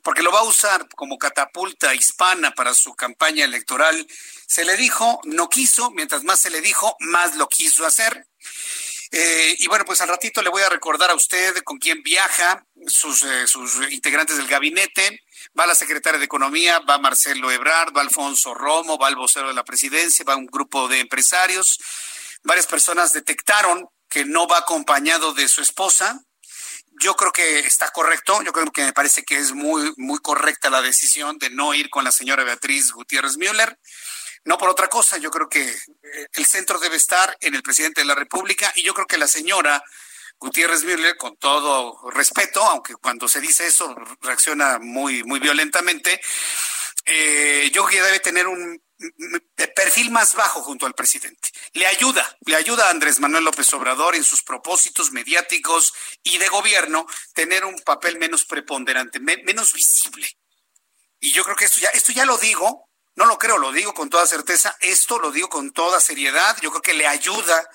porque lo va a usar como catapulta hispana para su campaña electoral. Se le dijo, no quiso, mientras más se le dijo, más lo quiso hacer. Eh, y bueno, pues al ratito le voy a recordar a usted con quién viaja, sus, eh, sus integrantes del gabinete. Va la secretaria de Economía, va Marcelo Ebrard, va Alfonso Romo, va el vocero de la presidencia, va un grupo de empresarios. Varias personas detectaron que no va acompañado de su esposa. Yo creo que está correcto, yo creo que me parece que es muy, muy correcta la decisión de no ir con la señora Beatriz Gutiérrez Müller. No por otra cosa, yo creo que eh, el centro debe estar en el presidente de la República y yo creo que la señora Gutiérrez Müller, con todo respeto, aunque cuando se dice eso reacciona muy, muy violentamente, eh, yo creo que debe tener un perfil más bajo junto al presidente. Le ayuda, le ayuda a Andrés Manuel López Obrador en sus propósitos mediáticos y de gobierno tener un papel menos preponderante, menos visible. Y yo creo que esto ya, esto ya lo digo no lo creo, lo digo con toda certeza. Esto lo digo con toda seriedad. Yo creo que le ayuda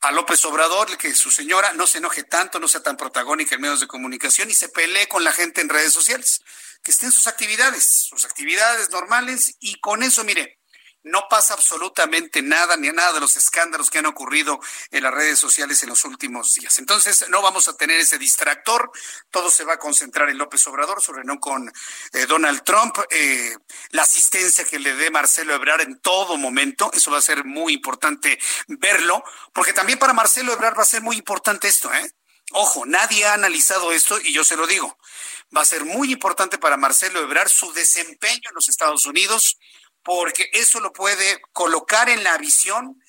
a López Obrador que su señora no se enoje tanto, no sea tan protagónica en medios de comunicación y se pelee con la gente en redes sociales. Que estén sus actividades, sus actividades normales y con eso, mire, no pasa absolutamente nada, ni nada de los escándalos que han ocurrido en las redes sociales en los últimos días. Entonces, no vamos a tener ese distractor, todo se va a concentrar en López Obrador, su reunión con eh, Donald Trump, eh, la asistencia que le dé Marcelo Ebrard en todo momento, eso va a ser muy importante verlo, porque también para Marcelo Ebrard va a ser muy importante esto, ¿eh? Ojo, nadie ha analizado esto y yo se lo digo. Va a ser muy importante para Marcelo Ebrard su desempeño en los Estados Unidos, porque eso lo puede colocar en la visión,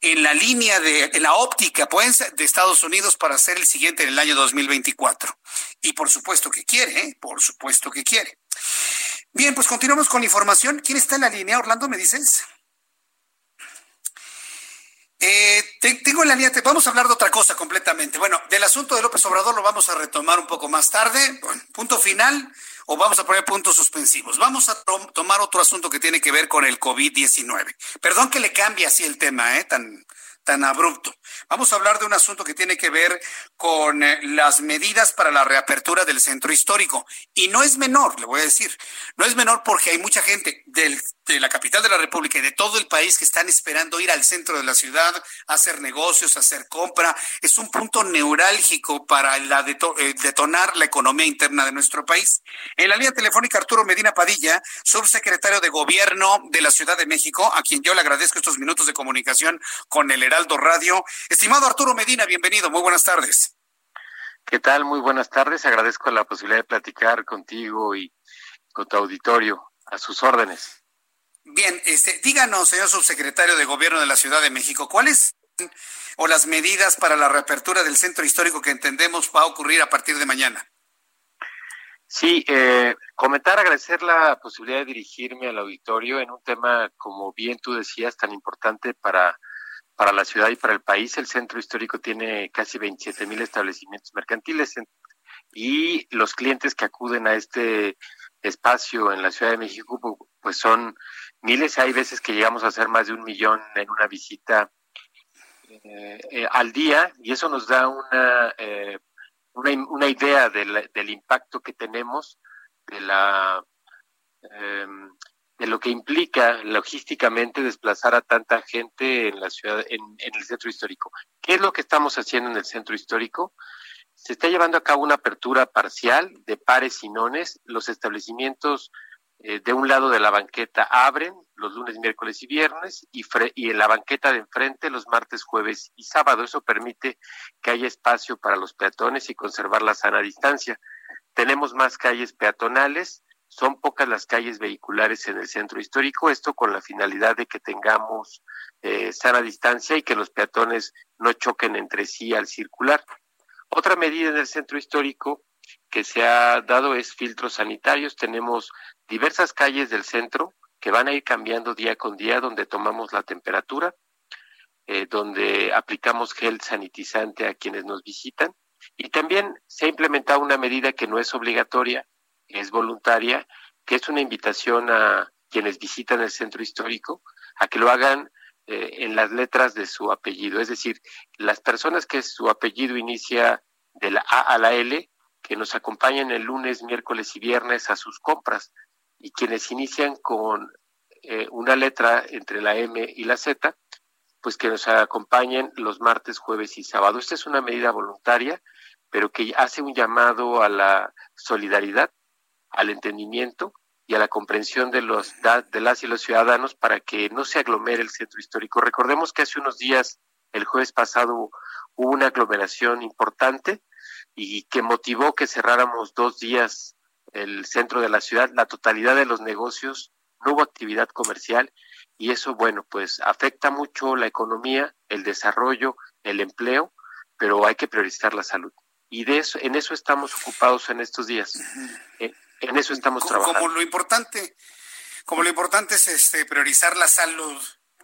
en la línea de, en la óptica de Estados Unidos para ser el siguiente en el año 2024. Y por supuesto que quiere, ¿eh? por supuesto que quiere. Bien, pues continuamos con información. ¿Quién está en la línea, Orlando? ¿Me dices? Eh, tengo en la línea, vamos a hablar de otra cosa completamente. Bueno, del asunto de López Obrador lo vamos a retomar un poco más tarde. punto final o vamos a poner puntos suspensivos. Vamos a tomar otro asunto que tiene que ver con el COVID-19. Perdón que le cambie así el tema, ¿eh? Tan, tan abrupto. Vamos a hablar de un asunto que tiene que ver con eh, las medidas para la reapertura del centro histórico. Y no es menor, le voy a decir, no es menor porque hay mucha gente del, de la capital de la República y de todo el país que están esperando ir al centro de la ciudad, a hacer negocios, a hacer compra. Es un punto neurálgico para la eh, detonar la economía interna de nuestro país. En la línea telefónica Arturo Medina Padilla, subsecretario de Gobierno de la Ciudad de México, a quien yo le agradezco estos minutos de comunicación con el Heraldo Radio. Estimado Arturo Medina, bienvenido, muy buenas tardes. ¿Qué tal? Muy buenas tardes. Agradezco la posibilidad de platicar contigo y con tu auditorio. A sus órdenes. Bien, este, díganos, señor subsecretario de Gobierno de la Ciudad de México, ¿cuáles o las medidas para la reapertura del centro histórico que entendemos va a ocurrir a partir de mañana? Sí, eh, comentar, agradecer la posibilidad de dirigirme al auditorio en un tema, como bien tú decías, tan importante para para la ciudad y para el país. El centro histórico tiene casi 27 mil establecimientos mercantiles y los clientes que acuden a este espacio en la Ciudad de México pues son miles. Hay veces que llegamos a hacer más de un millón en una visita eh, eh, al día y eso nos da una, eh, una, idea del, del impacto que tenemos de la em, de lo que implica logísticamente desplazar a tanta gente en la ciudad, en, el centro histórico. ¿Qué es lo que estamos haciendo en el centro histórico? Se está llevando a cabo una apertura parcial de pares y nones. Los establecimientos eh, de un lado de la banqueta abren los lunes, miércoles y viernes y, en la banqueta de enfrente los martes, jueves y sábado. Eso permite que haya espacio para los peatones y conservar la sana distancia. Tenemos más calles peatonales son pocas las calles vehiculares en el centro histórico, esto con la finalidad de que tengamos eh, sana distancia y que los peatones no choquen entre sí al circular. Otra medida en el centro histórico que se ha dado es filtros sanitarios. Tenemos diversas calles del centro que van a ir cambiando día con día, donde tomamos la temperatura, eh, donde aplicamos gel sanitizante a quienes nos visitan Y también se ha implementado una medida que no es obligatoria, es voluntaria, que es una invitación a quienes visitan el centro histórico a que lo hagan eh, en las letras de su apellido. Es decir, las personas que su apellido inicia de la A a la L, que nos acompañen el lunes, miércoles y viernes a sus compras. Y quienes inician con eh, una letra entre la M y la Z, pues que nos acompañen los martes, jueves y sábado. Esta es una medida voluntaria, pero que hace un llamado a la solidaridad, al entendimiento y a la comprensión de los de las y los ciudadanos para que no se aglomere el centro histórico. Recordemos que hace unos días, el jueves pasado, hubo una aglomeración importante y que motivó que cerráramos dos días el centro de la ciudad, la totalidad de los negocios, no hubo actividad comercial y eso, bueno, pues afecta mucho la economía, el desarrollo, el empleo, pero hay que priorizar la salud. Y de eso, en eso estamos ocupados en estos días. Eh, en eso estamos trabajando. Como lo importante, como lo importante es este priorizar la salud.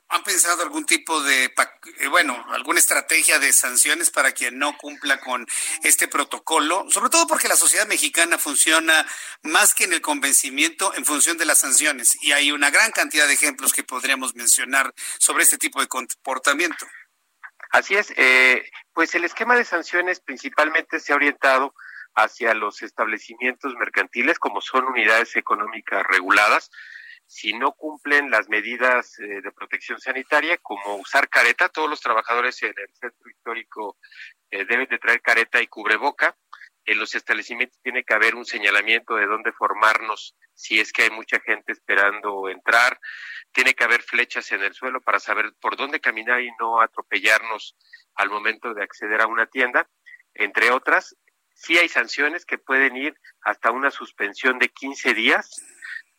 ¿Han pensado algún tipo de, eh, bueno, alguna estrategia de sanciones para quien no cumpla con este protocolo? Sobre todo porque la sociedad mexicana funciona más que en el convencimiento en función de las sanciones. Y hay una gran cantidad de ejemplos que podríamos mencionar sobre este tipo de comportamiento. Así es, eh, pues el esquema de sanciones principalmente se ha orientado hacia los establecimientos mercantiles como son unidades económicas reguladas si no cumplen las medidas eh, de protección sanitaria como usar careta todos los trabajadores en el centro histórico eh, deben de traer careta y cubreboca. En los establecimientos tiene que haber un señalamiento de dónde formarnos si es que hay mucha gente esperando entrar. Tiene que haber flechas en el suelo para saber por dónde caminar y no atropellarnos al momento de acceder a una tienda entre otras. Sí hay sanciones que pueden ir hasta una suspensión de 15 días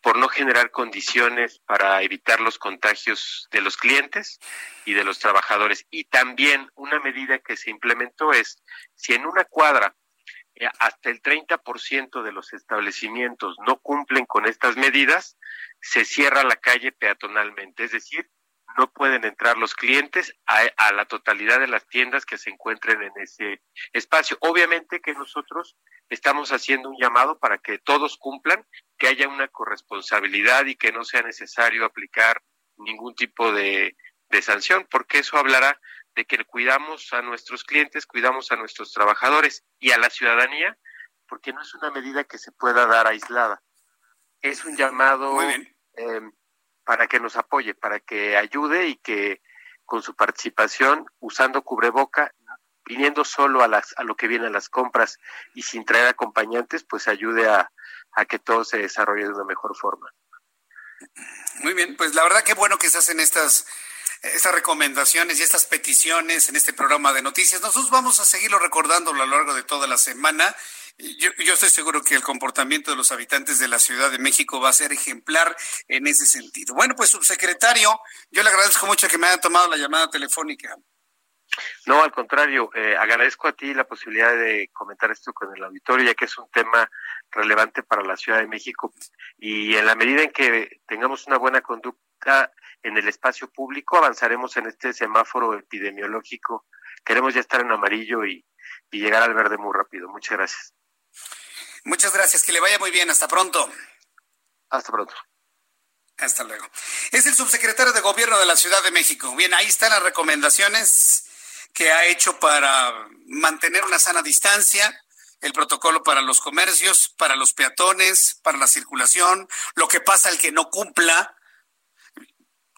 por no generar condiciones para evitar los contagios de los clientes y de los trabajadores. Y también una medida que se implementó es, si en una cuadra eh, hasta el 30% de los establecimientos no cumplen con estas medidas, se cierra la calle peatonalmente, es decir, no pueden entrar los clientes a, la totalidad de las tiendas que se encuentren en ese espacio. Obviamente que nosotros estamos haciendo un llamado para que todos cumplan, que haya una corresponsabilidad y que no sea necesario aplicar ningún tipo de, de sanción, porque eso hablará de que cuidamos a nuestros clientes, cuidamos a nuestros trabajadores y a la ciudadanía, porque no es una medida que se pueda dar aislada. Es un llamado eh, para que nos apoye, para que ayude y que con su participación, usando cubreboca, viniendo solo a, las, a lo que viene a las compras y sin traer acompañantes, pues ayude a, a que todo se desarrolle de una mejor forma. Muy bien, pues la verdad que bueno que se hacen estas estas recomendaciones y estas peticiones en este programa de noticias. Nosotros vamos a seguirlo recordando a lo largo de toda la semana yo, yo, estoy seguro que el comportamiento de los habitantes de la Ciudad de México va a ser ejemplar en ese sentido. Bueno, pues subsecretario, yo le agradezco mucho que me haya tomado la llamada telefónica. No, al contrario, eh, agradezco a ti la posibilidad de comentar esto con el auditorio, ya que es un tema relevante para la Ciudad de México. Y en la medida en que tengamos una buena conducta en el espacio público, avanzaremos en este semáforo epidemiológico. Queremos ya estar en amarillo y, y llegar al verde muy rápido. Muchas gracias. Muchas gracias, que le vaya muy bien. Hasta pronto. Hasta pronto. Hasta luego. Es el subsecretario de Gobierno de la Ciudad de México. Bien, ahí están las recomendaciones que ha hecho para mantener una sana distancia, el protocolo para los comercios, para los peatones, para la circulación, lo que pasa al que no cumpla.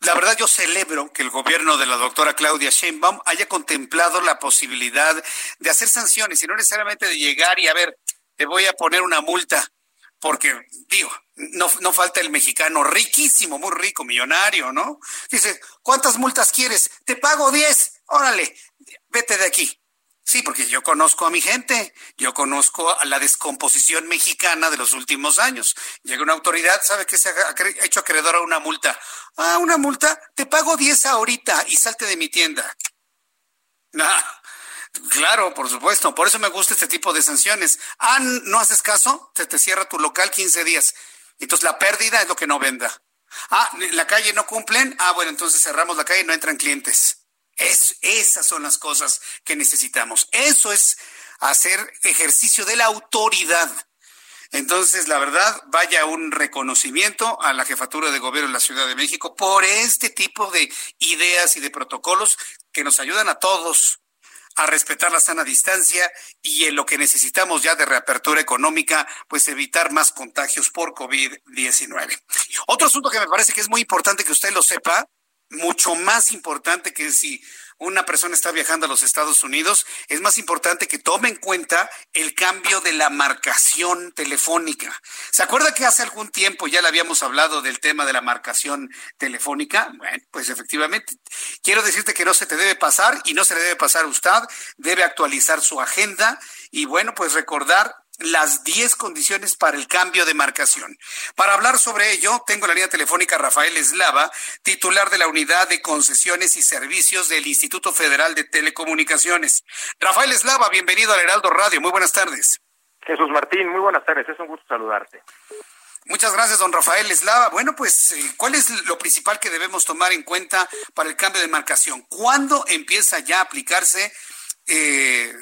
La verdad yo celebro que el gobierno de la doctora Claudia Sheinbaum haya contemplado la posibilidad de hacer sanciones y no necesariamente de llegar y a ver, te voy a poner una multa, porque digo, no, no falta el mexicano riquísimo, muy rico, millonario, ¿no? Dice, ¿cuántas multas quieres? Te pago 10, órale, vete de aquí. Sí, porque yo conozco a mi gente, yo conozco a la descomposición mexicana de los últimos años. Llega una autoridad, sabe que se ha hecho acreedor a una multa. Ah, una multa, te pago 10 ahorita y salte de mi tienda. Nah, [laughs] Claro, por supuesto. Por eso me gusta este tipo de sanciones. Ah, no haces caso, te, te cierra tu local 15 días. Entonces la pérdida es lo que no venda. Ah, la calle no cumplen. Ah, bueno, entonces cerramos la calle y no entran clientes. Es, esas son las cosas que necesitamos. Eso es hacer ejercicio de la autoridad. Entonces, la verdad, vaya un reconocimiento a la jefatura de gobierno de la Ciudad de México por este tipo de ideas y de protocolos que nos ayudan a todos a respetar la sana distancia y en lo que necesitamos ya de reapertura económica, pues evitar más contagios por COVID-19. Otro asunto que me parece que es muy importante que usted lo sepa, mucho más importante que si una persona está viajando a los Estados Unidos, es más importante que tome en cuenta el cambio de la marcación telefónica. ¿Se acuerda que hace algún tiempo ya le habíamos hablado del tema de la marcación telefónica? Bueno, pues efectivamente, quiero decirte que no se te debe pasar y no se le debe pasar a usted, debe actualizar su agenda y bueno, pues recordar las 10 condiciones para el cambio de marcación. Para hablar sobre ello, tengo la línea telefónica Rafael Eslava, titular de la Unidad de Concesiones y Servicios del Instituto Federal de Telecomunicaciones. Rafael Eslava, bienvenido al Heraldo Radio. Muy buenas tardes. Jesús Martín, muy buenas tardes. Es un gusto saludarte. Muchas gracias, don Rafael Eslava. Bueno, pues, eh, ¿cuál es lo principal que debemos tomar en cuenta para el cambio de marcación? ¿Cuándo empieza ya a aplicarse eh,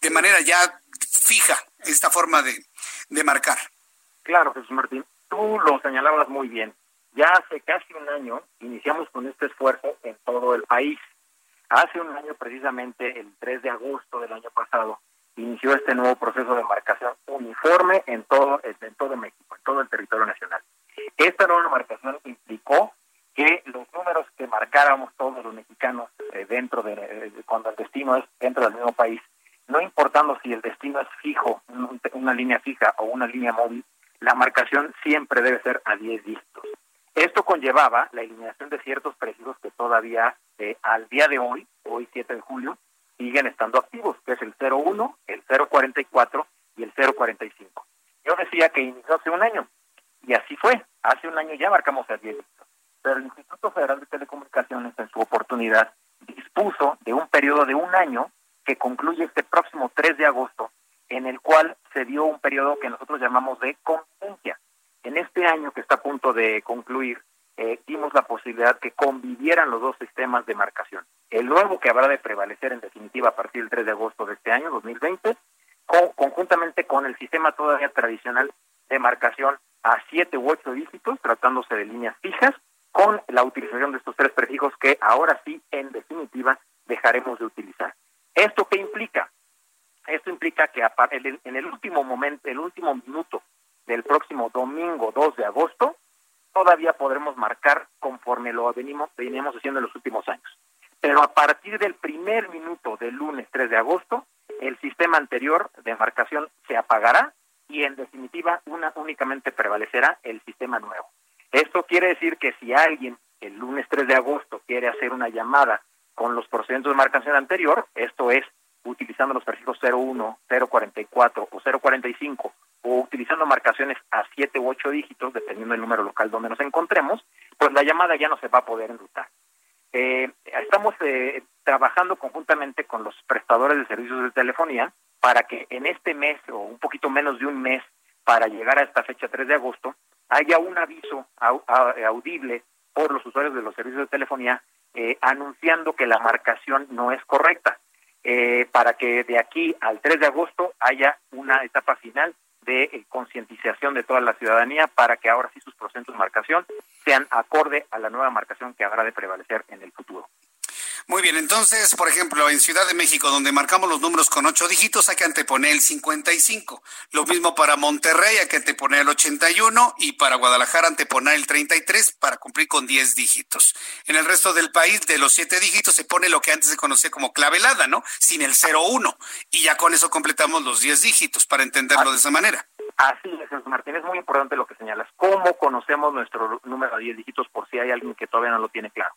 de manera ya fija esta forma de, de marcar. Claro, Jesús Martín, tú lo señalabas muy bien. Ya hace casi un año iniciamos con este esfuerzo en todo el país. Hace un año, precisamente el 3 de agosto del año pasado, inició este nuevo proceso de marcación uniforme en todo, en todo México, en todo el territorio nacional. Esta nueva marcación implicó que los números que marcáramos todos los mexicanos eh, dentro de, eh, cuando el destino es dentro del mismo país, no importando si el destino es fijo, una línea fija o una línea móvil, la marcación siempre debe ser a 10 dígitos. Esto conllevaba la eliminación de ciertos precios que todavía eh, al día de hoy, hoy 7 de julio, siguen estando activos, que es el 01, el 044 y el 045. Yo decía que inició hace un año, y así fue. Hace un año ya marcamos a 10 dígitos. Pero el Instituto Federal de Telecomunicaciones, en su oportunidad, dispuso de un periodo de un año que concluye este próximo 3 de agosto, en el cual se dio un periodo que nosotros llamamos de convivencia. En este año que está a punto de concluir, eh, dimos la posibilidad que convivieran los dos sistemas de marcación. El nuevo que habrá de prevalecer en definitiva a partir del 3 de agosto de este año, 2020, conjuntamente con el sistema todavía tradicional de marcación a siete u ocho dígitos, tratándose de líneas fijas, con la utilización de estos tres prefijos que ahora sí, en definitiva, dejaremos de utilizar. ¿Esto qué implica? Esto implica que en el último momento, el último minuto del próximo domingo 2 de agosto, todavía podremos marcar conforme lo venimos, venimos haciendo en los últimos años. Pero a partir del primer minuto del lunes 3 de agosto, el sistema anterior de marcación se apagará y en definitiva una, únicamente prevalecerá el sistema nuevo. Esto quiere decir que si alguien el lunes 3 de agosto quiere hacer una llamada con los procedimientos de marcación anterior, esto es, utilizando los prefijos 01, 044 o 045, o utilizando marcaciones a 7 u 8 dígitos, dependiendo del número local donde nos encontremos, pues la llamada ya no se va a poder enrutar. Eh, estamos eh, trabajando conjuntamente con los prestadores de servicios de telefonía para que en este mes o un poquito menos de un mes para llegar a esta fecha 3 de agosto haya un aviso audible por los usuarios de los servicios de telefonía eh, anunciando que la marcación no es correcta, eh, para que de aquí al 3 de agosto haya una etapa final de eh, concientización de toda la ciudadanía para que ahora sí sus procesos de marcación sean acorde a la nueva marcación que habrá de prevalecer en el futuro. Muy bien, entonces, por ejemplo, en Ciudad de México, donde marcamos los números con ocho dígitos, hay que anteponer el 55. Lo mismo para Monterrey, hay que anteponer el 81 y para Guadalajara anteponer el 33 para cumplir con 10 dígitos. En el resto del país, de los siete dígitos, se pone lo que antes se conocía como clavelada, ¿no? Sin el 01. Y ya con eso completamos los 10 dígitos, para entenderlo de esa manera. Así es, Martín, es muy importante lo que señalas. ¿Cómo conocemos nuestro número de 10 dígitos por si hay alguien que todavía no lo tiene claro?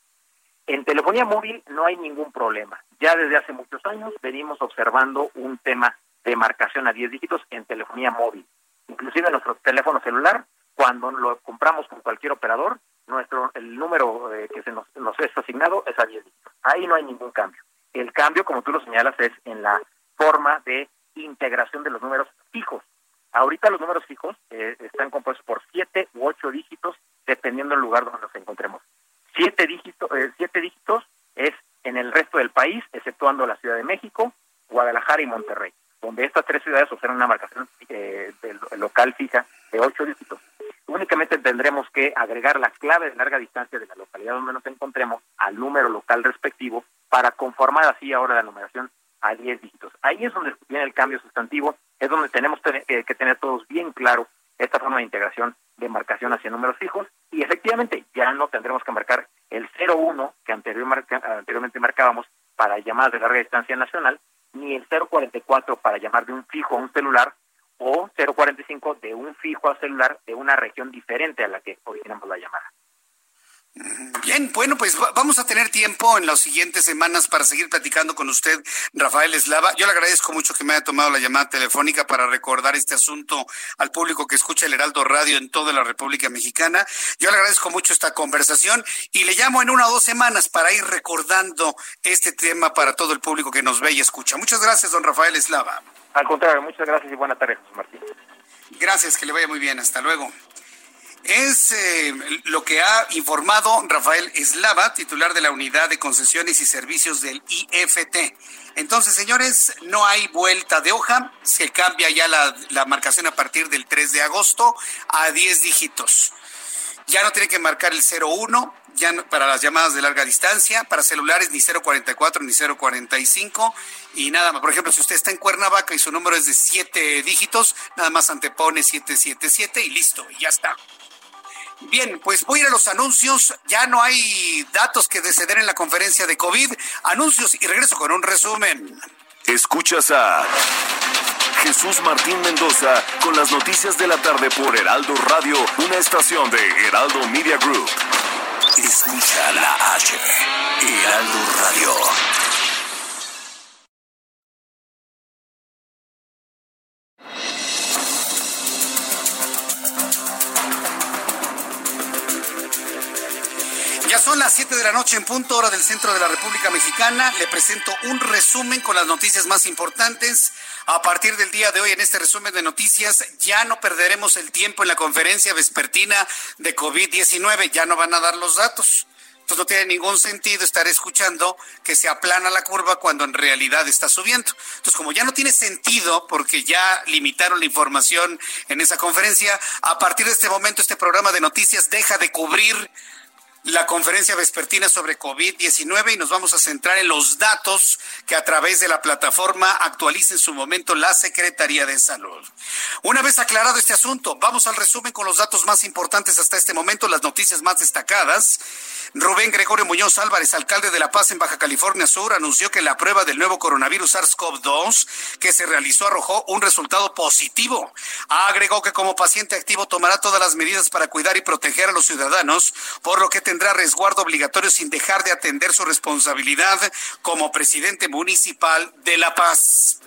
En telefonía móvil no hay ningún problema. Ya desde hace muchos años venimos observando un tema de marcación a 10 dígitos en telefonía móvil. Inclusive nuestro teléfono celular, cuando lo compramos con cualquier operador, nuestro el número eh, que se nos, nos, es asignado es a 10 dígitos. Ahí no hay ningún cambio. El cambio, como tú lo señalas, es en la forma de integración de los números fijos. Ahorita los números fijos eh, están compuestos por 7 u 8 dígitos, dependiendo del lugar donde nos encontremos. Siete dígitos, eh, siete dígitos es en el resto del país, exceptuando la Ciudad de México, Guadalajara y Monterrey, donde estas tres ciudades ofrecen una marcación eh, local fija de ocho dígitos. Únicamente tendremos que agregar la clave de larga distancia de la localidad donde nos encontremos al número local respectivo para conformar así ahora la numeración a 10 dígitos. Ahí es donde viene el cambio sustantivo, es donde tenemos eh, que tener todos bien claro esta forma de integración de marcación hacia números fijos y efectivamente ya no tendremos que marcar el 01 que anteriormente marcábamos para llamadas de larga distancia nacional, ni el 044 para llamar de un fijo a un celular o 045 de un fijo a celular de una región diferente a la que originamos la llamada. Bien, bueno, pues vamos a tener tiempo en las siguientes semanas para seguir platicando con usted, Rafael Eslava. Yo le agradezco mucho que me haya tomado la llamada telefónica para recordar este asunto al público que escucha el Heraldo Radio en toda la República Mexicana. Yo le agradezco mucho esta conversación y le llamo en una o dos semanas para ir recordando este tema para todo el público que nos ve y escucha. Muchas gracias, don Rafael Eslava. Al contrario, muchas gracias y buenas tardes, José Martín. Gracias, que le vaya muy bien. Hasta luego. Es eh, lo que ha informado Rafael Eslava, titular de la Unidad de Concesiones y Servicios del IFT. Entonces, señores, no hay vuelta de hoja. Se cambia ya la, la marcación a partir del 3 de agosto a 10 dígitos. Ya no tiene que marcar el 01, ya para las llamadas de larga distancia, para celulares ni 044 ni 045 y nada más. Por ejemplo, si usted está en Cuernavaca y su número es de 7 dígitos, nada más antepone 777 y listo, y ya está. Bien, pues voy a ir a los anuncios. Ya no hay datos que deceder en la conferencia de COVID. Anuncios y regreso con un resumen. Escuchas a Jesús Martín Mendoza con las noticias de la tarde por Heraldo Radio, una estación de Heraldo Media Group. Escucha la H, Heraldo Radio. Son las 7 de la noche en punto hora del centro de la República Mexicana. Le presento un resumen con las noticias más importantes. A partir del día de hoy, en este resumen de noticias, ya no perderemos el tiempo en la conferencia vespertina de COVID-19. Ya no van a dar los datos. Entonces no tiene ningún sentido estar escuchando que se aplana la curva cuando en realidad está subiendo. Entonces, como ya no tiene sentido porque ya limitaron la información en esa conferencia, a partir de este momento este programa de noticias deja de cubrir la conferencia vespertina sobre COVID-19 y nos vamos a centrar en los datos que a través de la plataforma actualiza en su momento la Secretaría de Salud. Una vez aclarado este asunto, vamos al resumen con los datos más importantes hasta este momento, las noticias más destacadas. Rubén Gregorio Muñoz Álvarez, alcalde de La Paz en Baja California Sur, anunció que la prueba del nuevo coronavirus SARS-CoV-2 que se realizó arrojó un resultado positivo. Agregó que como paciente activo tomará todas las medidas para cuidar y proteger a los ciudadanos, por lo que tendrá resguardo obligatorio sin dejar de atender su responsabilidad como presidente municipal de La Paz.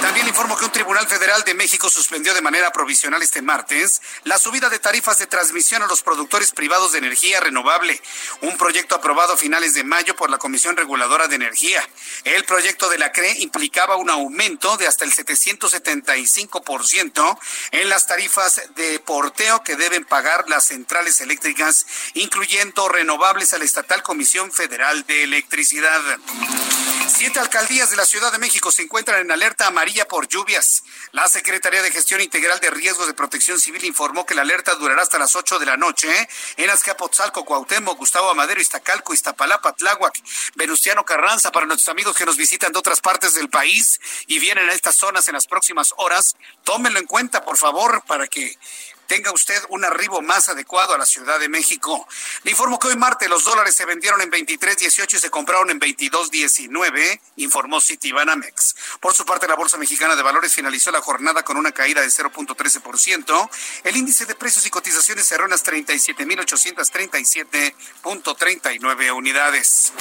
También informo que un tribunal federal de México suspendió de manera provisional este martes la subida de tarifas de transmisión a los productores privados de energía renovable, un proyecto aprobado a finales de mayo por la Comisión Reguladora de Energía. El proyecto de la CRE implicaba un aumento de hasta el 775% en las tarifas de porteo que deben pagar las centrales eléctricas, incluyendo renovables a la Estatal Comisión Federal de Electricidad. Siete alcaldías de la Ciudad de México se encuentran en alerta amarilla por lluvias. La Secretaría de Gestión Integral de Riesgos de Protección Civil informó que la alerta durará hasta las 8 de la noche en Azcapotzalco, Cuauhtémoc, Gustavo Amadero, Iztacalco, Iztapalapa, Tláhuac, Venustiano Carranza para nuestros amigos que nos visitan de otras partes del país y vienen a estas zonas en las próximas horas. Tómenlo en cuenta, por favor, para que tenga usted un arribo más adecuado a la Ciudad de México. Le informo que hoy martes los dólares se vendieron en 23.18 y se compraron en 22.19, informó Citibanamex. Por su parte, la Bolsa Mexicana de Valores finalizó la jornada con una caída de 0.13%. El índice de precios y cotizaciones cerró en las 37.837.39 unidades.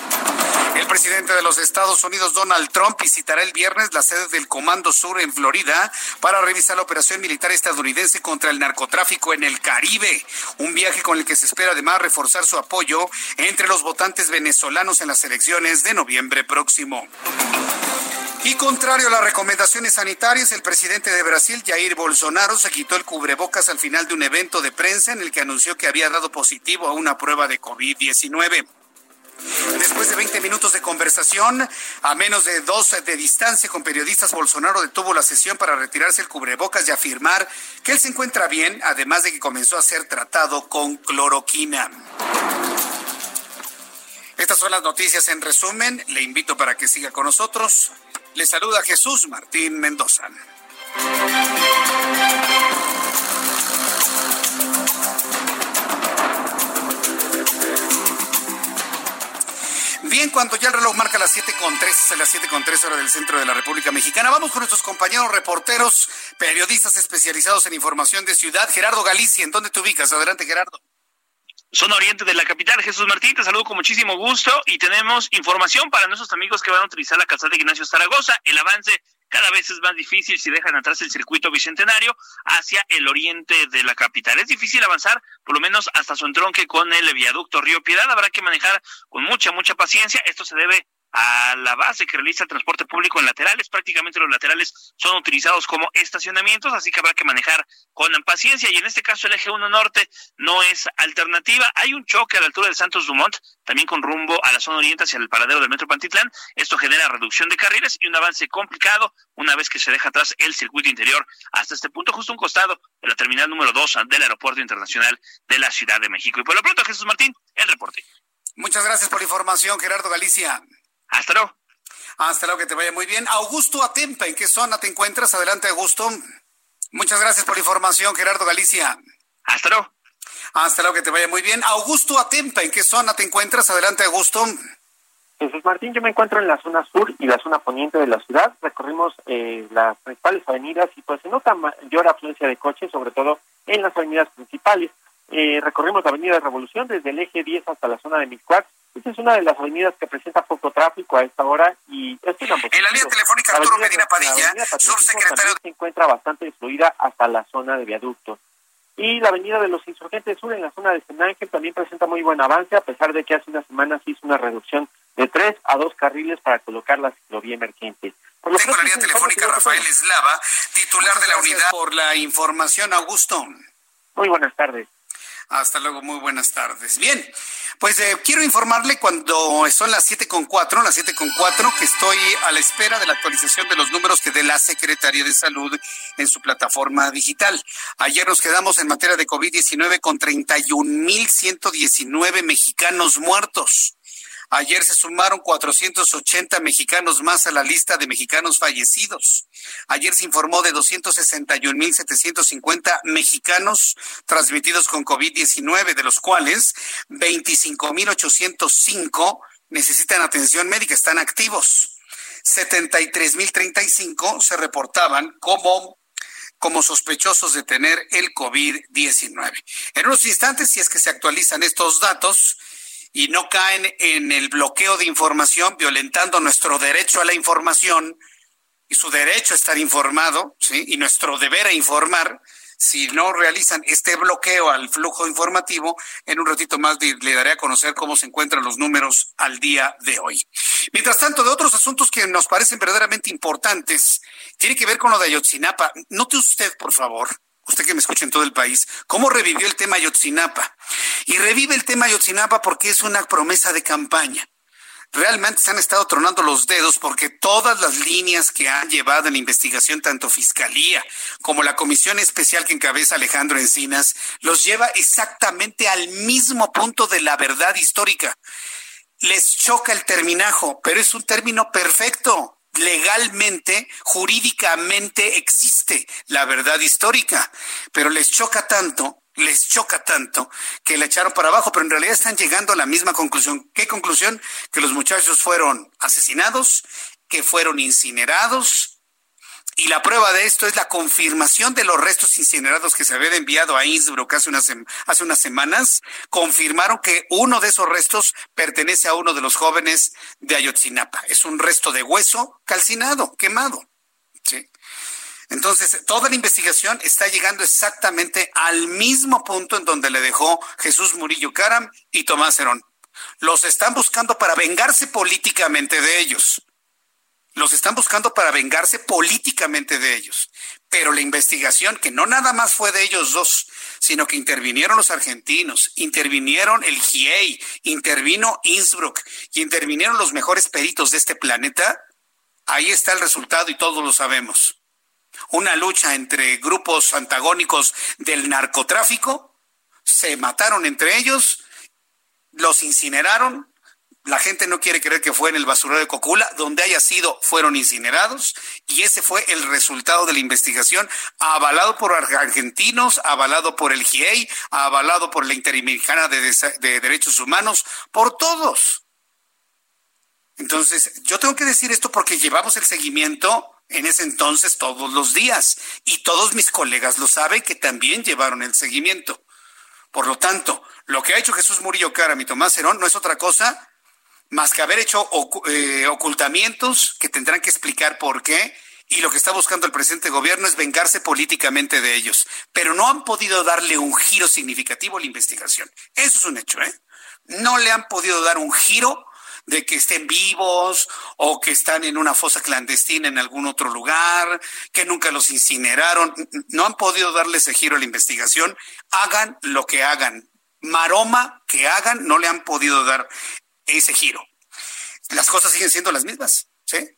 El presidente de los Estados Unidos, Donald Trump, visitará el viernes la sede del Comando Sur en Florida para revisar la operación militar estadounidense contra el narcotráfico tráfico en el Caribe, un viaje con el que se espera además reforzar su apoyo entre los votantes venezolanos en las elecciones de noviembre próximo. Y contrario a las recomendaciones sanitarias, el presidente de Brasil, Jair Bolsonaro, se quitó el cubrebocas al final de un evento de prensa en el que anunció que había dado positivo a una prueba de COVID-19. Después de 20 minutos de conversación, a menos de dos de distancia con periodistas, Bolsonaro detuvo la sesión para retirarse el cubrebocas y afirmar que él se encuentra bien, además de que comenzó a ser tratado con cloroquina. Estas son las noticias en resumen. Le invito para que siga con nosotros. Le saluda Jesús Martín Mendoza. Cuando ya el reloj marca las 7 con 3, es las 7 con 3 horas del centro de la República Mexicana, vamos con nuestros compañeros reporteros, periodistas especializados en información de ciudad. Gerardo Galicia, ¿en dónde te ubicas? Adelante, Gerardo. Zona Oriente de la capital. Jesús Martín, te saludo con muchísimo gusto y tenemos información para nuestros amigos que van a utilizar la calzada de Ignacio Zaragoza. El avance cada vez es más difícil si dejan atrás el circuito bicentenario hacia el oriente de la capital. Es difícil avanzar, por lo menos hasta su entronque con el viaducto Río Piedad. Habrá que manejar con mucha, mucha paciencia. Esto se debe a la base que realiza el transporte público en laterales. Prácticamente los laterales son utilizados como estacionamientos, así que habrá que manejar con paciencia. Y en este caso el eje 1 norte no es alternativa. Hay un choque a la altura del Santos Dumont, también con rumbo a la zona oriente hacia el paradero del Metro Pantitlán. Esto genera reducción de carriles y un avance complicado una vez que se deja atrás el circuito interior hasta este punto, justo un costado de la terminal número 2 del Aeropuerto Internacional de la Ciudad de México. Y por lo pronto, Jesús Martín, el reporte. Muchas gracias por la información, Gerardo Galicia. Hasta luego. Hasta luego, que te vaya muy bien. Augusto Atempa, ¿en qué zona te encuentras? Adelante, Augusto. Muchas gracias por la información, Gerardo Galicia. Hasta luego. Hasta luego, que te vaya muy bien. Augusto Atempa, ¿en qué zona te encuentras? Adelante, Augusto. Jesús Martín, yo me encuentro en la zona sur y la zona poniente de la ciudad. Recorrimos eh, las principales avenidas y pues se nota mayor afluencia de coches, sobre todo en las avenidas principales. Eh, recorrimos la avenida de Revolución desde el eje 10 hasta la zona de Miscuac esta es una de las avenidas que presenta poco tráfico a esta hora y es En la línea telefónica Arturo Medina Padilla, subsecretario. Se encuentra bastante fluida hasta la zona de viaducto. Y la avenida de los Insurgentes Sur en la zona de San Ángel también presenta muy buen avance, a pesar de que hace unas semanas hizo una reducción de tres a dos carriles para colocar la ciclovía emergente. Por Tengo la línea telefónica Rafael Eslava, titular de la unidad. Por la información, Augusto. Muy buenas tardes. Hasta luego, muy buenas tardes. Bien, pues eh, quiero informarle cuando son las siete con cuatro, las siete con cuatro, que estoy a la espera de la actualización de los números que dé la Secretaría de Salud en su plataforma digital. Ayer nos quedamos en materia de COVID-19 con 31.119 mexicanos muertos. Ayer se sumaron 480 mexicanos más a la lista de mexicanos fallecidos. Ayer se informó de 261.750 mexicanos transmitidos con COVID-19, de los cuales 25.805 necesitan atención médica, están activos. 73.035 se reportaban como como sospechosos de tener el COVID-19. En unos instantes, si es que se actualizan estos datos, y no caen en el bloqueo de información, violentando nuestro derecho a la información y su derecho a estar informado, ¿sí? y nuestro deber a informar, si no realizan este bloqueo al flujo informativo, en un ratito más le daré a conocer cómo se encuentran los números al día de hoy. Mientras tanto, de otros asuntos que nos parecen verdaderamente importantes, tiene que ver con lo de Ayotzinapa. Note usted, por favor, usted que me escucha en todo el país, cómo revivió el tema Ayotzinapa. Y revive el tema Ayotzinapa porque es una promesa de campaña. Realmente se han estado tronando los dedos porque todas las líneas que han llevado en la investigación, tanto Fiscalía como la comisión especial que encabeza Alejandro Encinas, los lleva exactamente al mismo punto de la verdad histórica. Les choca el terminajo, pero es un término perfecto legalmente, jurídicamente existe la verdad histórica, pero les choca tanto, les choca tanto que la echaron para abajo, pero en realidad están llegando a la misma conclusión. ¿Qué conclusión? Que los muchachos fueron asesinados, que fueron incinerados, y la prueba de esto es la confirmación de los restos incinerados que se habían enviado a Innsbruck hace unas, hace unas semanas. Confirmaron que uno de esos restos pertenece a uno de los jóvenes de Ayotzinapa. Es un resto de hueso calcinado, quemado. ¿sí? Entonces, toda la investigación está llegando exactamente al mismo punto en donde le dejó Jesús Murillo Caram y Tomás Herón. Los están buscando para vengarse políticamente de ellos. Los están buscando para vengarse políticamente de ellos. Pero la investigación, que no nada más fue de ellos dos, sino que intervinieron los argentinos, intervinieron el GIEI, intervino Innsbruck y intervinieron los mejores peritos de este planeta, ahí está el resultado y todos lo sabemos. Una lucha entre grupos antagónicos del narcotráfico, se mataron entre ellos, los incineraron, la gente no quiere creer que fue en el basurero de Cocula, donde haya sido, fueron incinerados, y ese fue el resultado de la investigación, avalado por argentinos, avalado por el GIEI, avalado por la Interamericana de, de Derechos Humanos, por todos. Entonces, yo tengo que decir esto porque llevamos el seguimiento en ese entonces todos los días, y todos mis colegas lo saben que también llevaron el seguimiento. Por lo tanto, lo que ha hecho Jesús Murillo Cara, mi Tomás Herón, no es otra cosa más que haber hecho eh, ocultamientos que tendrán que explicar por qué, y lo que está buscando el presente gobierno es vengarse políticamente de ellos. Pero no han podido darle un giro significativo a la investigación. Eso es un hecho, ¿eh? No le han podido dar un giro de que estén vivos o que están en una fosa clandestina en algún otro lugar, que nunca los incineraron. No han podido darle ese giro a la investigación. Hagan lo que hagan. Maroma que hagan, no le han podido dar ese giro. Las cosas siguen siendo las mismas, ¿sí?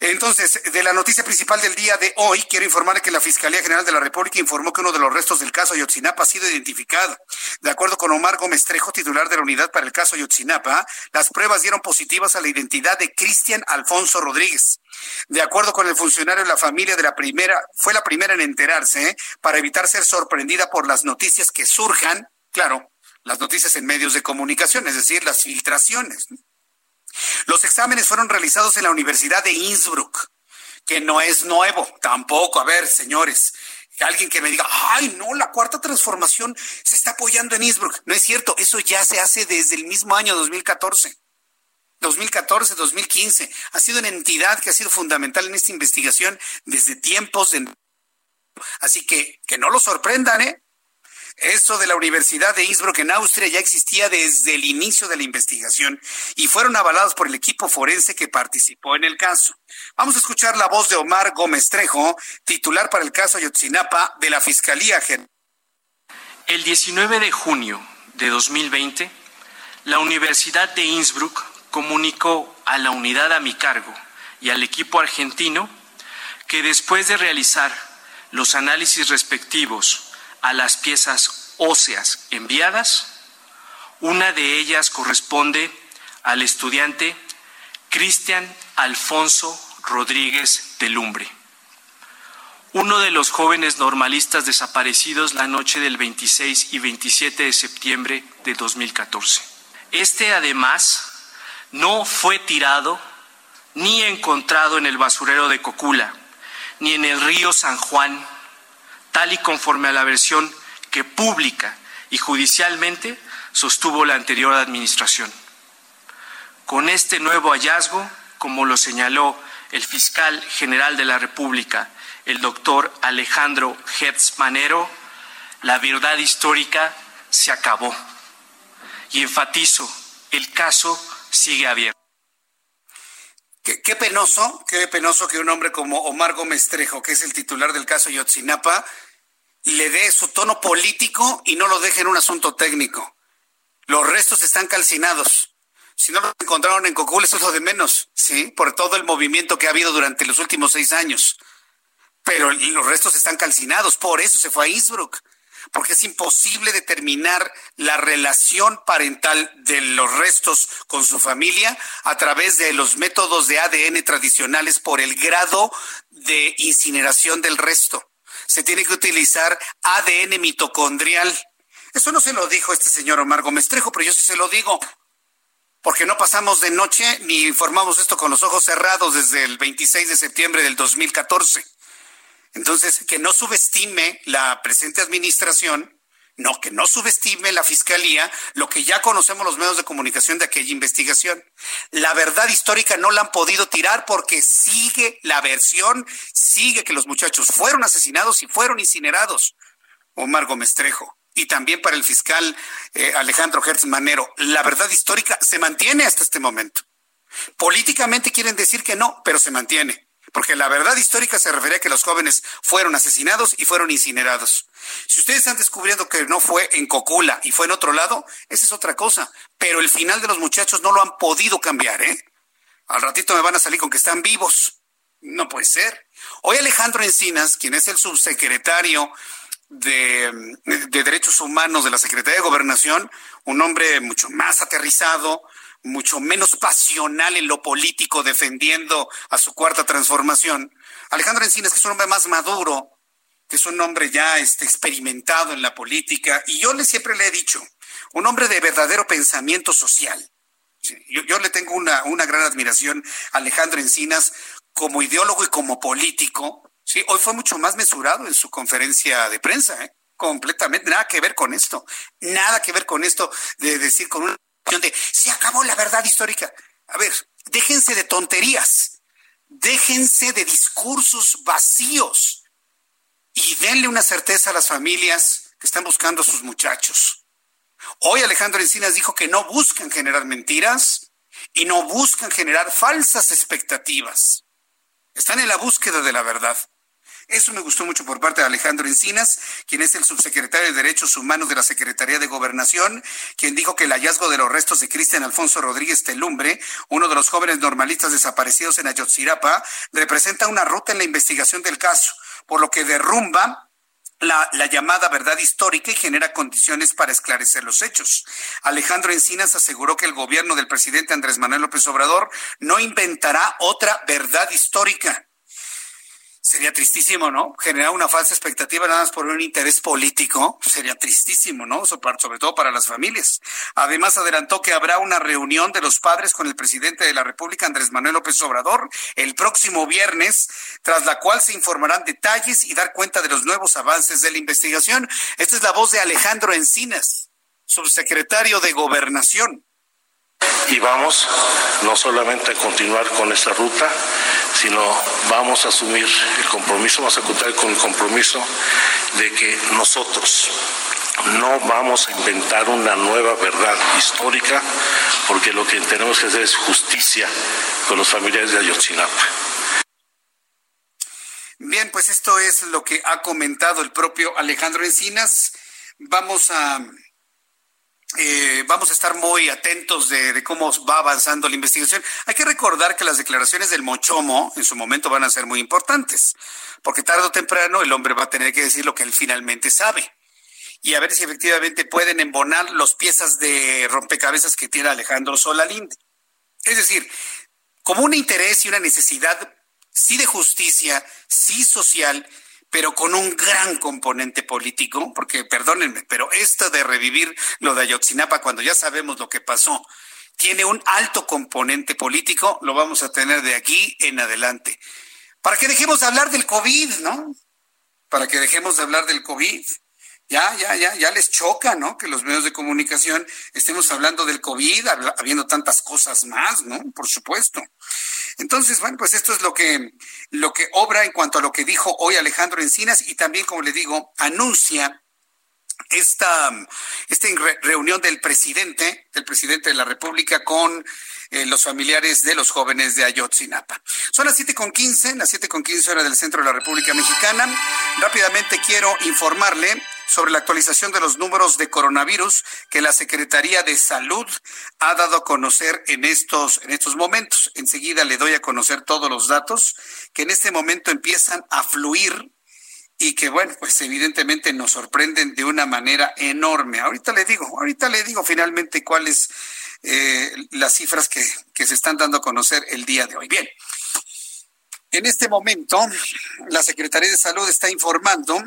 Entonces, de la noticia principal del día de hoy, quiero informar que la Fiscalía General de la República informó que uno de los restos del caso Ayotzinapa ha sido identificado. De acuerdo con Omar Gómez Trejo, titular de la unidad para el caso Ayotzinapa, las pruebas dieron positivas a la identidad de Cristian Alfonso Rodríguez. De acuerdo con el funcionario, la familia de la primera fue la primera en enterarse ¿eh? para evitar ser sorprendida por las noticias que surjan, claro, las noticias en medios de comunicación, es decir, las filtraciones. Los exámenes fueron realizados en la Universidad de Innsbruck, que no es nuevo, tampoco. A ver, señores, alguien que me diga, ay, no, la cuarta transformación se está apoyando en Innsbruck. No es cierto, eso ya se hace desde el mismo año 2014. 2014, 2015. Ha sido una entidad que ha sido fundamental en esta investigación desde tiempos de... Así que que no lo sorprendan, ¿eh? Eso de la Universidad de Innsbruck en Austria ya existía desde el inicio de la investigación y fueron avalados por el equipo forense que participó en el caso. Vamos a escuchar la voz de Omar Gómez Trejo, titular para el caso Ayotzinapa de la Fiscalía General. El 19 de junio de 2020, la Universidad de Innsbruck comunicó a la unidad a mi cargo y al equipo argentino que después de realizar los análisis respectivos a las piezas óseas enviadas. Una de ellas corresponde al estudiante Cristian Alfonso Rodríguez de Lumbre, uno de los jóvenes normalistas desaparecidos la noche del 26 y 27 de septiembre de 2014. Este además no fue tirado ni encontrado en el basurero de Cocula, ni en el río San Juan, tal y conforme a la versión que pública y judicialmente sostuvo la anterior administración. Con este nuevo hallazgo, como lo señaló el fiscal general de la República, el doctor Alejandro Hertz Manero, la verdad histórica se acabó. Y enfatizo, el caso sigue abierto. Qué, penoso, qué penoso que un hombre como Omar Gómez Trejo, que es el titular del caso Yotzinapa, le dé su tono político y no lo deje en un asunto técnico. Los restos están calcinados. Si no los encontraron en Cocul, eso es lo de menos, ¿sí? Por todo el movimiento que ha habido durante los últimos seis años. Pero los restos están calcinados, por eso se fue a Innsbruck porque es imposible determinar la relación parental de los restos con su familia a través de los métodos de ADN tradicionales por el grado de incineración del resto. Se tiene que utilizar ADN mitocondrial. Eso no se lo dijo este señor Omar Gómez Trejo, pero yo sí se lo digo porque no pasamos de noche ni informamos esto con los ojos cerrados desde el 26 de septiembre del 2014. Entonces, que no subestime la presente administración, no, que no subestime la fiscalía lo que ya conocemos los medios de comunicación de aquella investigación. La verdad histórica no la han podido tirar porque sigue la versión, sigue que los muchachos fueron asesinados y fueron incinerados. Omar Gómez Trejo. Y también para el fiscal eh, Alejandro Hertz Manero. La verdad histórica se mantiene hasta este momento. Políticamente quieren decir que no, pero se mantiene porque la verdad histórica se refería a que los jóvenes fueron asesinados y fueron incinerados. Si ustedes están descubriendo que no fue en Cocula y fue en otro lado, esa es otra cosa. Pero el final de los muchachos no lo han podido cambiar, ¿eh? Al ratito me van a salir con que están vivos. No puede ser. Hoy Alejandro Encinas, quien es el subsecretario de, de Derechos Humanos de la Secretaría de Gobernación, un hombre mucho más aterrizado, mucho menos pasional en lo político defendiendo a su cuarta transformación. Alejandro Encinas, que es un hombre más maduro, que es un hombre ya este, experimentado en la política, y yo le siempre le he dicho, un hombre de verdadero pensamiento social. Yo, le tengo una, una, gran admiración a Alejandro Encinas como ideólogo y como político. Sí, hoy fue mucho más mesurado en su conferencia de prensa, ¿eh? completamente, nada que ver con esto, nada que ver con esto de decir con una de se acabó la verdad histórica. A ver, déjense de tonterías, déjense de discursos vacíos y denle una certeza a las familias que están buscando a sus muchachos. Hoy Alejandro Encinas dijo que no buscan generar mentiras y no buscan generar falsas expectativas. Están en la búsqueda de la verdad. Eso me gustó mucho por parte de Alejandro Encinas, quien es el subsecretario de Derechos Humanos de la Secretaría de Gobernación, quien dijo que el hallazgo de los restos de Cristian Alfonso Rodríguez Telumbre, uno de los jóvenes normalistas desaparecidos en Ayotzinapa, representa una ruta en la investigación del caso, por lo que derrumba la, la, llamada verdad histórica y genera condiciones para esclarecer los hechos. Alejandro Encinas aseguró que el gobierno del presidente Andrés Manuel López Obrador no inventará otra verdad histórica. Sería tristísimo, ¿no? Generar una falsa expectativa nada más por un interés político. Sería tristísimo, ¿no? Sobre todo para las familias. Además, adelantó que habrá una reunión de los padres con el presidente de la República, Andrés Manuel López Obrador, el próximo viernes, tras la cual se informarán detalles y dar cuenta de los nuevos avances de la investigación. Esta es la voz de Alejandro Encinas, subsecretario de Gobernación y vamos no solamente a continuar con esta ruta, sino vamos a asumir el compromiso, vamos a contar con el compromiso de que nosotros no vamos a inventar una nueva verdad histórica, porque lo que tenemos que hacer es justicia con los familiares de Ayotzinapa. Bien, pues esto es lo que ha comentado el propio Alejandro Encinas. Vamos a eh, vamos a estar muy atentos de, cómo va avanzando la investigación. Hay que recordar que las declaraciones del Mochomo en su momento van a ser muy importantes, porque tarde o temprano el hombre va a tener que decir lo que él finalmente sabe y a ver si efectivamente pueden embonar los piezas de rompecabezas que tiene Alejandro Solalinde. Es decir, como un interés y una necesidad, sí de justicia, sí social, pero con un gran componente político, porque perdónenme, pero esto de revivir lo de Ayotzinapa cuando ya sabemos lo que pasó, tiene un alto componente político, lo vamos a tener de aquí en adelante. Para que dejemos de hablar del COVID, ¿no? Para que dejemos de hablar del COVID. Ya, ya, ya, ya les choca, ¿no? Que los medios de comunicación estemos hablando del COVID, habiendo tantas cosas más, ¿no? Por supuesto. Entonces, bueno, pues esto es lo que, lo que obra en cuanto a lo que dijo hoy Alejandro Encinas y también, como le digo, anuncia esta, esta reunión del presidente, del presidente de la República con eh, los familiares de los jóvenes de Ayotzinapa. Son las siete con quince, las siete con quince hora del centro de la República Mexicana. Rápidamente quiero informarle sobre la actualización de los números de coronavirus que la Secretaría de Salud ha dado a conocer en estos, en estos momentos. Enseguida le doy a conocer todos los datos que en este momento empiezan a fluir y que, bueno, pues evidentemente nos sorprenden de una manera enorme. Ahorita le digo, ahorita le digo finalmente cuáles eh, las cifras que, que se están dando a conocer el día de hoy. Bien. En este momento, la Secretaría de Salud está informando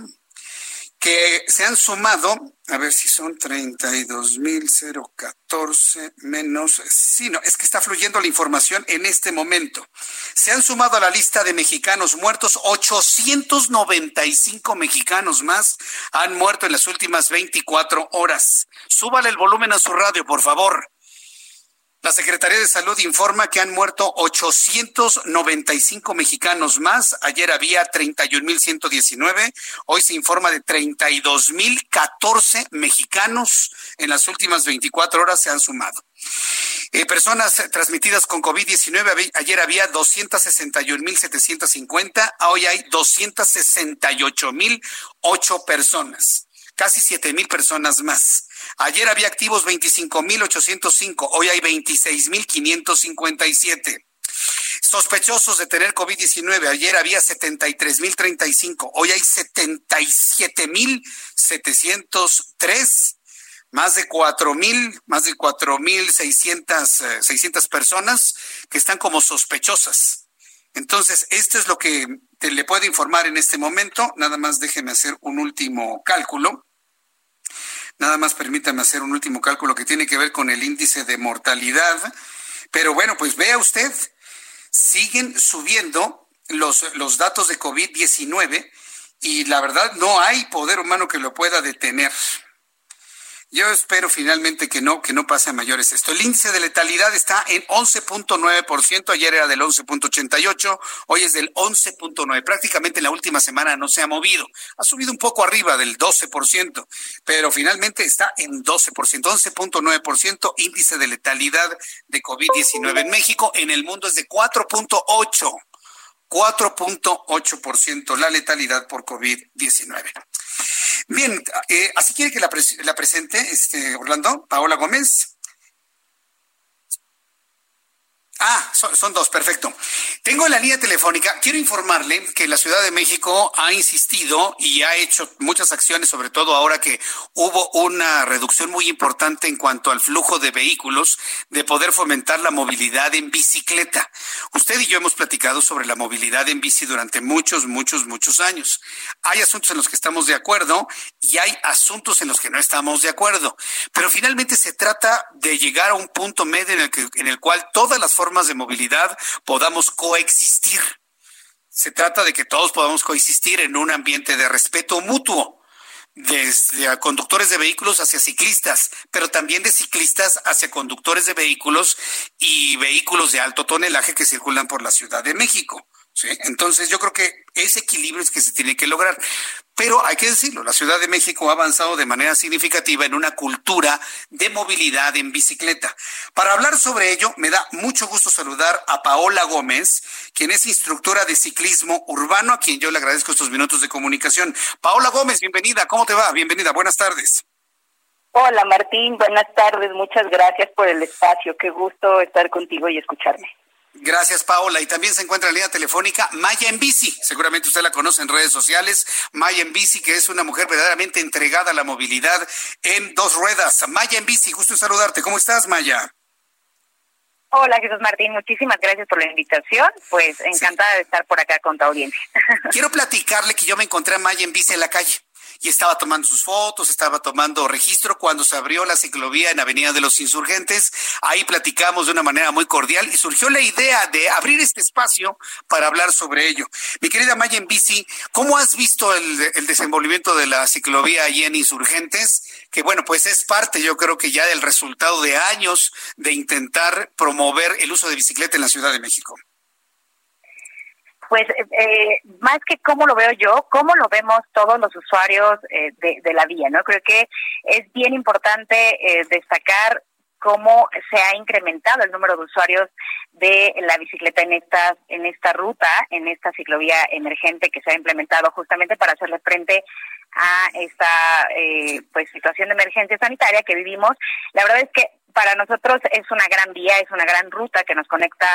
que se han sumado, a ver si son 32.014 menos, sí, no, es que está fluyendo la información en este momento. Se han sumado a la lista de mexicanos muertos, 895 mexicanos más han muerto en las últimas 24 horas. Súbale el volumen a su radio, por favor. La Secretaría de Salud informa que han muerto 895 mexicanos más. Ayer había 31.119. Hoy se informa de 32.014 mexicanos en las últimas 24 horas se han sumado. Eh, personas transmitidas con COVID-19, ayer había 261.750, hoy hay 268.008 personas, casi 7.000 personas más. Ayer había activos 25.805, hoy hay 26.557. Sospechosos de tener COVID-19, ayer había 73.035, hoy hay 77.703 más de cuatro mil, más de cuatro mil seiscientas, eh, seiscientas personas que están como sospechosas. Entonces, esto es lo que te le puedo informar en este momento. Nada más déjeme hacer un último cálculo. Nada más permítame hacer un último cálculo que tiene que ver con el índice de mortalidad. Pero bueno, pues vea usted, siguen subiendo los, los datos de COVID-19 y la verdad no hay poder humano que lo pueda detener. Yo espero finalmente que no, que no pase a mayores esto. El índice de letalidad está en 11.9%, ayer era del 11.88, hoy es del 11.9. Prácticamente en la última semana no se ha movido. Ha subido un poco arriba del 12%, pero finalmente está en 12%, 11.9% índice de letalidad de COVID-19 en México, en el mundo es de 4.8. 4.8% la letalidad por COVID-19. Bien, eh, así quiere que la, presente, este, Orlando, Paola Gómez. Ah, son, dos, perfecto. Tengo la línea telefónica. Quiero informarle que la Ciudad de México ha insistido y ha hecho muchas acciones, sobre todo ahora que hubo una reducción muy importante en cuanto al flujo de vehículos, de poder fomentar la movilidad en bicicleta. Usted y yo hemos platicado sobre la movilidad en bici durante muchos, muchos, muchos años. Hay asuntos en los que estamos de acuerdo y hay asuntos en los que no estamos de acuerdo. Pero finalmente se trata de llegar a un punto medio en el, que, en el cual todas las formas de movilidad podamos coexistir. Se trata de que todos podamos coexistir en un ambiente de respeto mutuo, desde conductores de vehículos hacia ciclistas, pero también de ciclistas hacia conductores de vehículos y vehículos de alto tonelaje que circulan por la Ciudad de México. Entonces yo creo que ese equilibrio es que se tiene que lograr. Pero hay que decirlo, la Ciudad de México ha avanzado de manera significativa en una cultura de movilidad en bicicleta. Para hablar sobre ello, me da mucho gusto saludar a Paola Gómez, quien es instructora de ciclismo urbano, a quien yo le agradezco estos minutos de comunicación. Paola Gómez, bienvenida, ¿cómo te va? Bienvenida, buenas tardes. Hola Martín, buenas tardes, muchas gracias por el espacio, qué gusto estar contigo y escucharme. Gracias, Paola. Y también se encuentra en línea telefónica Maya en Bici. Seguramente usted la conoce en redes sociales. Maya en Bici, que es una mujer verdaderamente entregada a la movilidad en dos ruedas. Maya en Bici, gusto saludarte. ¿Cómo estás, Maya? Hola, Jesús Martín. Muchísimas gracias por la invitación. Pues encantada de estar por acá con tu audiencia. [laughs] Quiero platicarle que yo me encontré a Maya en Bici en la calle y estaba tomando sus fotos, estaba tomando registro cuando se abrió la ciclovía en Avenida de los Insurgentes. Ahí platicamos de una manera muy cordial y surgió la idea de abrir este espacio para hablar sobre ello. Mi querida Maya en bici, ¿cómo has visto el, el desenvolvimiento de la ciclovía ahí en Insurgentes? Que bueno, pues es parte, yo creo que ya del resultado de años de intentar promover el uso de bicicleta en la Ciudad de México pues eh, más que cómo lo veo yo, cómo lo vemos todos los usuarios eh, de, la vía, ¿no? Creo que es bien importante eh, destacar cómo se ha incrementado el número de usuarios de la bicicleta en esta en esta ruta, en esta ciclovía emergente que se ha implementado justamente para hacerle frente a esta pues situación de emergencia sanitaria que vivimos. La verdad es que para nosotros es una gran vía, es una gran ruta que nos conecta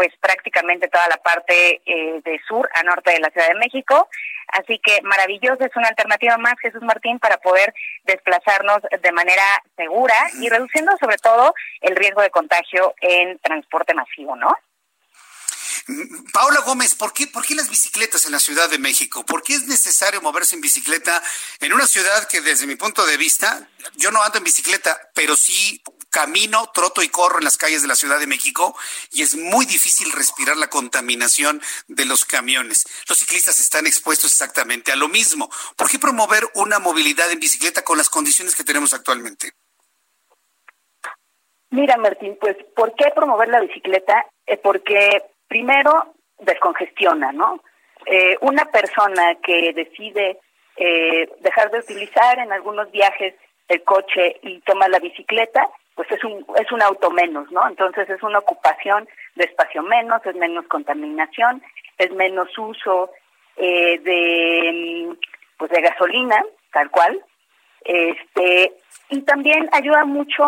pues prácticamente toda la parte eh, de sur a norte de la Ciudad de México. Así que maravilloso, es una alternativa más, Jesús Martín, para poder desplazarnos de manera segura y reduciendo sobre todo el riesgo de contagio en transporte masivo, ¿no? Paola Gómez, ¿por qué, ¿por qué las bicicletas en la Ciudad de México? ¿Por qué es necesario moverse en bicicleta en una ciudad que desde mi punto de vista, yo no ando en bicicleta, pero sí camino, troto y corro en las calles de la Ciudad de México y es muy difícil respirar la contaminación de los camiones. Los ciclistas están expuestos exactamente a lo mismo. ¿Por qué promover una movilidad en bicicleta con las condiciones que tenemos actualmente? Mira, Martín, pues, ¿por qué promover la bicicleta? Eh, porque primero descongestiona, ¿no? Eh, una persona que decide eh, dejar de utilizar en algunos viajes el coche y toma la bicicleta, pues es un, es un auto menos, ¿no? Entonces es una ocupación de espacio menos, es menos contaminación, es menos uso eh, de, pues de gasolina, tal cual, este, y también ayuda mucho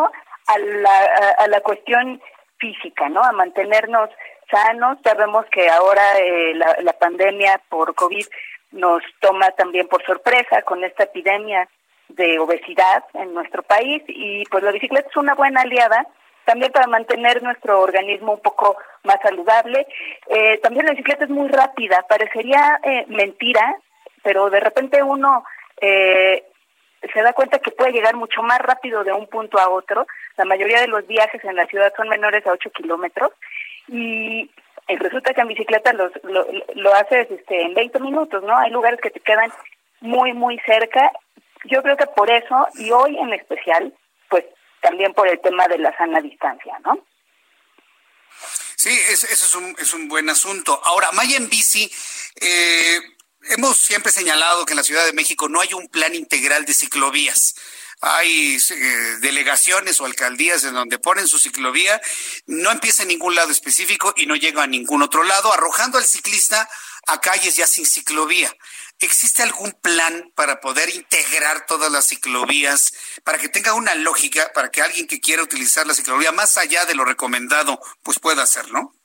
a la, a, la cuestión física, ¿no? A mantenernos sanos. Sabemos que ahora eh, la, pandemia por COVID nos toma también por sorpresa con esta epidemia de obesidad en nuestro país y pues la bicicleta es una buena aliada también para mantener nuestro organismo un poco más saludable. Eh, también la bicicleta es muy rápida, parecería eh, mentira, pero de repente uno eh, se da cuenta que puede llegar mucho más rápido de un punto a otro. La mayoría de los viajes en la ciudad son menores a 8 kilómetros y resulta que en bicicleta los, lo, lo haces este, en 20 minutos, ¿no? Hay lugares que te quedan muy, muy cerca. Yo creo que por eso, y hoy en especial, pues también por el tema de la sana distancia, ¿no? Sí, eso es un, es un buen asunto. Ahora, Maya bici, eh, hemos siempre señalado que en la Ciudad de México no hay un plan integral de ciclovías hay eh, delegaciones o alcaldías en donde ponen su ciclovía, no empieza en ningún lado específico y no llega a ningún otro lado, arrojando al ciclista a calles ya sin ciclovía. ¿Existe algún plan para poder integrar todas las ciclovías, para que tenga una lógica, para que alguien que quiera utilizar la ciclovía más allá de lo recomendado, pues pueda hacerlo?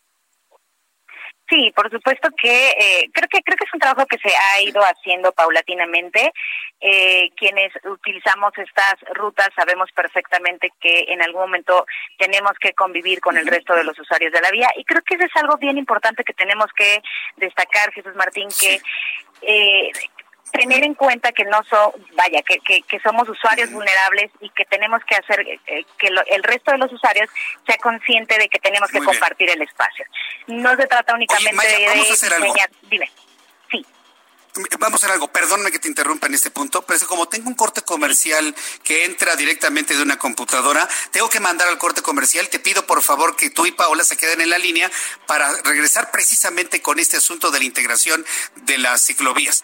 Sí, por supuesto que eh, creo que creo que es un trabajo que se ha ido haciendo paulatinamente. Eh, quienes utilizamos estas rutas sabemos perfectamente que en algún momento tenemos que convivir con el resto de los usuarios de la vía. Y creo que eso es algo bien importante que tenemos que destacar, Jesús Martín, que eh, tener en cuenta que no son, vaya, que, que, somos usuarios vulnerables y que tenemos que hacer eh, que el resto de los usuarios sea consciente de que tenemos que compartir el espacio. No se trata únicamente de, vamos a hacer algo. Dime. Sí. Vamos a hacer algo, perdóname que te interrumpa en este punto, pero es que como tengo un corte comercial que entra directamente de una computadora, tengo que mandar al corte comercial. Te pido por favor que tú y Paola se queden en la línea para regresar precisamente con este asunto de la integración de las ciclovías.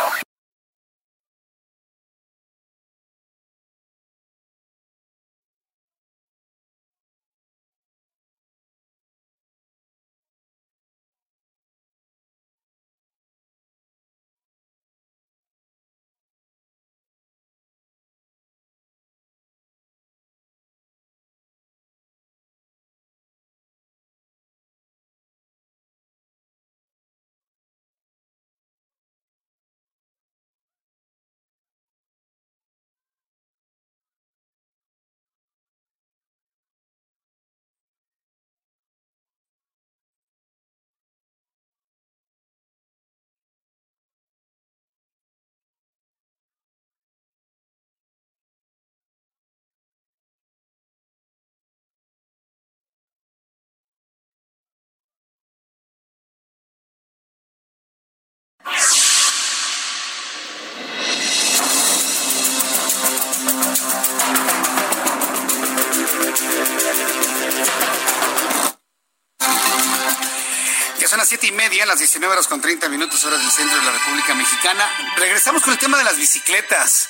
Son las siete y media, las 19 horas con 30 minutos, horas del centro de la República Mexicana. Regresamos con el tema de las bicicletas.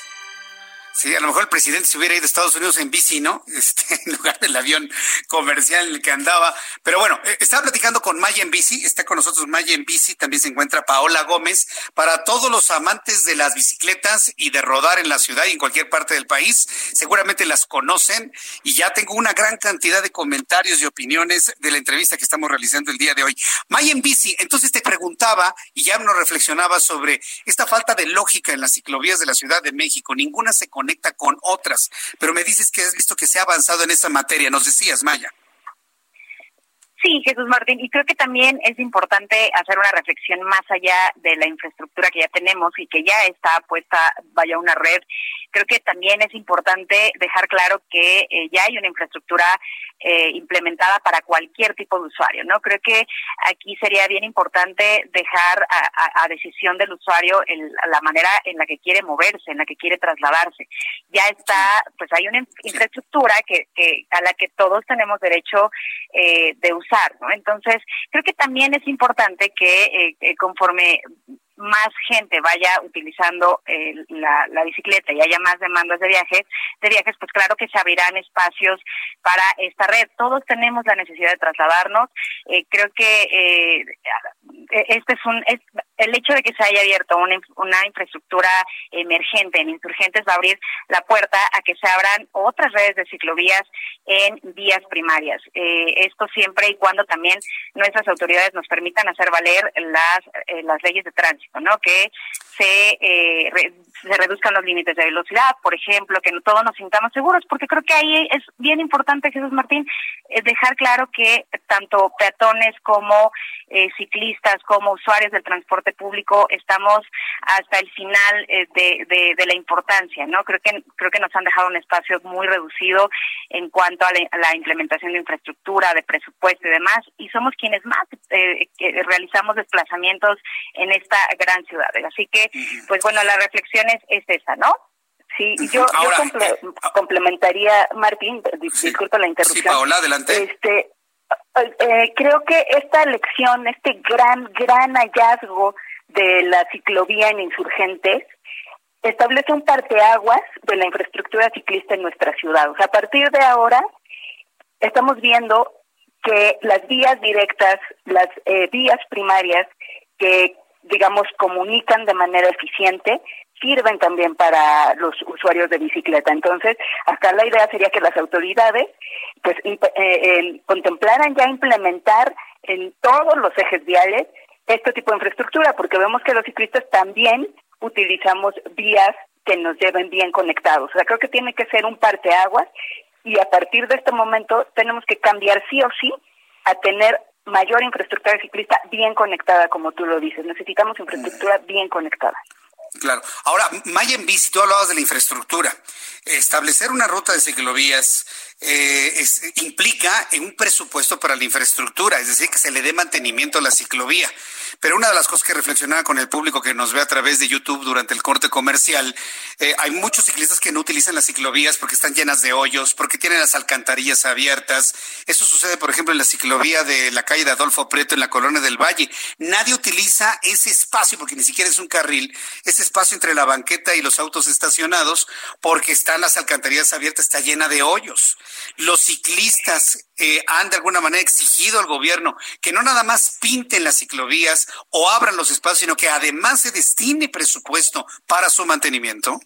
Sí, a lo mejor el presidente se hubiera ido a Estados Unidos en bici, ¿no? [laughs] Este, en lugar del avión comercial en el que andaba. Pero bueno, eh, estaba platicando con Maya en bici, está con nosotros Maya en bici, también se encuentra Paola Gómez. Para todos los amantes de las bicicletas y de rodar en la ciudad y en cualquier parte del país, seguramente las conocen y ya tengo una gran cantidad de comentarios y opiniones de la entrevista que estamos realizando el día de hoy. Maya en bici, entonces te preguntaba y ya nos reflexionaba sobre esta falta de lógica en las ciclovías de la Ciudad de México. Ninguna se conecta con otras. Pero me dices que has visto que se ha avanzado en esa materia. Nos decías, Maya. Sí, Jesús Martín, y creo que también es importante hacer una reflexión más allá de la infraestructura que ya tenemos y que ya está puesta, vaya, una red. Creo que también es importante dejar claro que eh, ya hay una infraestructura eh, implementada para cualquier tipo de usuario, ¿no? Creo que aquí sería bien importante dejar a, decisión del usuario la manera en la que quiere moverse, en la que quiere trasladarse. Ya está, pues hay una infraestructura que, que a la que todos tenemos derecho eh, de usar ¿no? Entonces, creo que también es importante que eh, conforme más gente vaya utilizando eh, la, bicicleta y haya más demandas de viajes, de viajes, pues claro que se abrirán espacios para esta red. Todos tenemos la necesidad de trasladarnos. Eh, creo que eh, este es un el hecho de que se haya abierto una, una infraestructura emergente en insurgentes va a abrir la puerta a que se abran otras redes de ciclovías en vías primarias. esto siempre y cuando también nuestras autoridades nos permitan hacer valer las las leyes de tránsito. ¿no? Que se, eh, se reduzcan los límites de velocidad, por ejemplo, que no todos nos sintamos seguros, porque creo que ahí es bien importante, Jesús Martín, eh, dejar claro que tanto peatones como eh, ciclistas, como usuarios del transporte público, estamos hasta el final eh, de, de, la importancia, ¿no? Creo que creo que nos han dejado un espacio muy reducido en cuanto a la, implementación de infraestructura, de presupuesto y demás, y somos quienes más eh, realizamos desplazamientos en esta gran ciudad. Así que, pues bueno, la reflexión es, es esa, ¿no? Sí, yo, yo complementaría, Martín, disculpa la interrupción. Sí, Paola, adelante. Este, eh, creo que esta elección, este gran, gran hallazgo de la ciclovía en insurgentes, establece un parteaguas de la infraestructura ciclista en nuestra ciudad. O sea, a partir de ahora estamos viendo que las vías directas, las eh, vías primarias que, digamos, comunican de manera eficiente, sirven también para los usuarios de bicicleta. Entonces, acá la idea sería que las autoridades pues eh, contemplaran ya implementar en todos los ejes viales este tipo de infraestructura, porque vemos que los ciclistas también utilizamos vías que nos lleven bien conectados. O sea, creo que tiene que ser un parteaguas y a partir de este momento tenemos que cambiar sí o sí a tener mayor infraestructura ciclista bien conectada, como tú lo dices. Necesitamos infraestructura bien conectada. Claro. Ahora, Maya en bici, tú hablabas de la infraestructura. Establecer una ruta de ciclovías eh, es, implica un presupuesto para la infraestructura, es decir, que se le dé mantenimiento a la ciclovía. Pero una de las cosas que reflexionaba con el público que nos ve a través de YouTube durante el corte comercial, eh, hay muchos ciclistas que no utilizan las ciclovías porque están llenas de hoyos, porque tienen las alcantarillas abiertas. Eso sucede, por ejemplo, en la ciclovía de la calle de Adolfo Preto en la Colonia del Valle. Nadie utiliza ese espacio, porque ni siquiera es un carril, ese espacio entre la banqueta y los autos estacionados, porque están las alcantarillas abiertas, está llena de hoyos. Los ciclistas eh, han de alguna manera exigido al gobierno que no nada más pinten las ciclovías o abran los espacios, sino que además se destine presupuesto para su mantenimiento.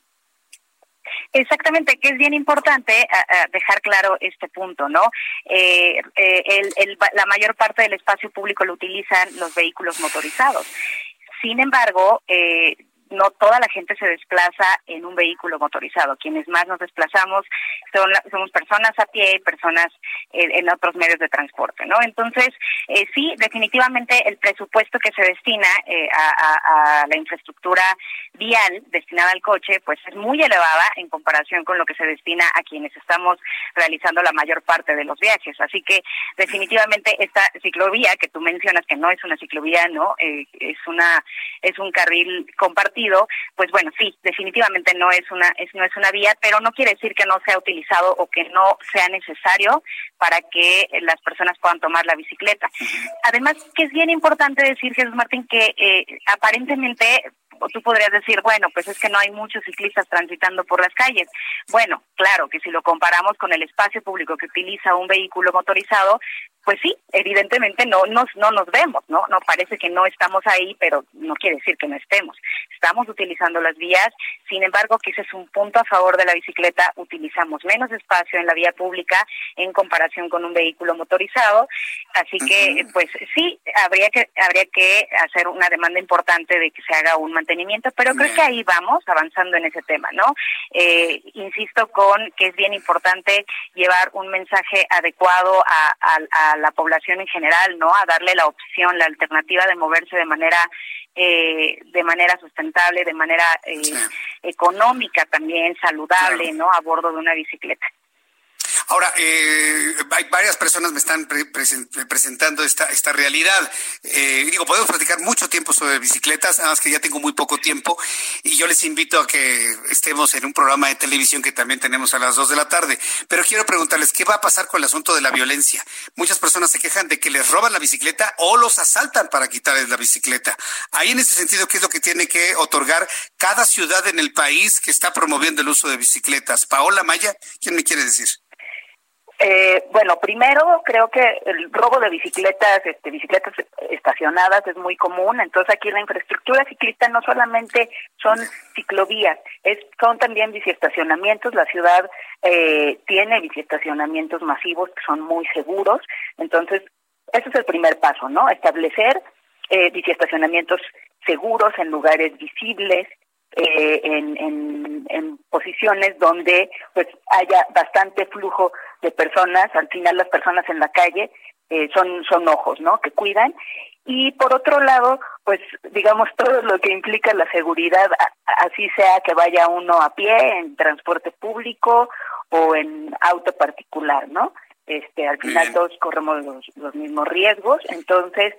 Exactamente, que es bien importante dejar claro este punto, ¿no? Eh, eh, la mayor parte del espacio público lo utilizan los vehículos motorizados. Sin embargo, eh, no toda la gente se desplaza en un vehículo motorizado. Quienes más nos desplazamos son somos personas a pie y personas eh, en otros medios de transporte, ¿no? Entonces, eh, sí, definitivamente el presupuesto que se destina eh, a, a, la infraestructura vial destinada al coche, pues es muy elevada en comparación con lo que se destina a quienes estamos realizando la mayor parte de los viajes. Así que definitivamente esta ciclovía que tú mencionas que no es una ciclovía, no, es una es un carril compartido pues bueno, sí, definitivamente no es una es, no es una vía, pero no quiere decir que no sea utilizado o que no sea necesario para que las personas puedan tomar la bicicleta. Además, que es bien importante decir, Jesús Martín, que eh, aparentemente tú podrías decir, bueno, pues es que no hay muchos ciclistas transitando por las calles. Bueno, claro que si lo comparamos con el espacio público que utiliza un vehículo motorizado, pues sí, evidentemente no nos no nos vemos, ¿no? No parece que no estamos ahí, pero no quiere decir que no estemos. Estamos utilizando las vías, sin embargo, que ese es un punto a favor de la bicicleta, utilizamos menos espacio en la vía pública en comparación con un vehículo motorizado, así que pues sí, habría que habría que hacer una demanda importante de que se haga un mantenimiento, pero creo que ahí vamos avanzando en ese tema, ¿no? Eh, insisto con que es bien importante llevar un mensaje adecuado a, a la población en general, ¿no? A darle la opción, la alternativa de moverse de manera eh, de manera sustentable, de manera eh, económica también, saludable, ¿no? A bordo de una bicicleta. Ahora, eh, hay varias personas me están presentando esta, esta realidad. Eh, digo, podemos platicar mucho tiempo sobre bicicletas, nada más que ya tengo muy poco tiempo y yo les invito a que estemos en un programa de televisión que también tenemos a las dos de la tarde. Pero quiero preguntarles, ¿qué va a pasar con el asunto de la violencia? Muchas personas se quejan de que les roban la bicicleta o los asaltan para quitarles la bicicleta. Ahí en ese sentido, ¿qué es lo que tiene que otorgar cada ciudad en el país que está promoviendo el uso de bicicletas? Paola Maya, ¿quién me quiere decir? Eh, bueno, primero creo que el robo de bicicletas, este, bicicletas estacionadas es muy común. Entonces aquí la infraestructura ciclista no solamente son ciclovías, es, son también biciestacionamientos. La ciudad eh, tiene biciestacionamientos masivos que son muy seguros. Entonces ese es el primer paso, ¿no? Establecer eh, biciestacionamientos seguros en lugares visibles, eh, en, en, en, posiciones donde pues haya bastante flujo de personas, al final las personas en la calle eh, son, son ojos, ¿no? Que cuidan. Y por otro lado, pues digamos [laughs] todo lo que implica la seguridad, así sea que vaya uno a pie, en transporte público o en auto particular, ¿no? Este, al final todos corremos los, los mismos riesgos, entonces,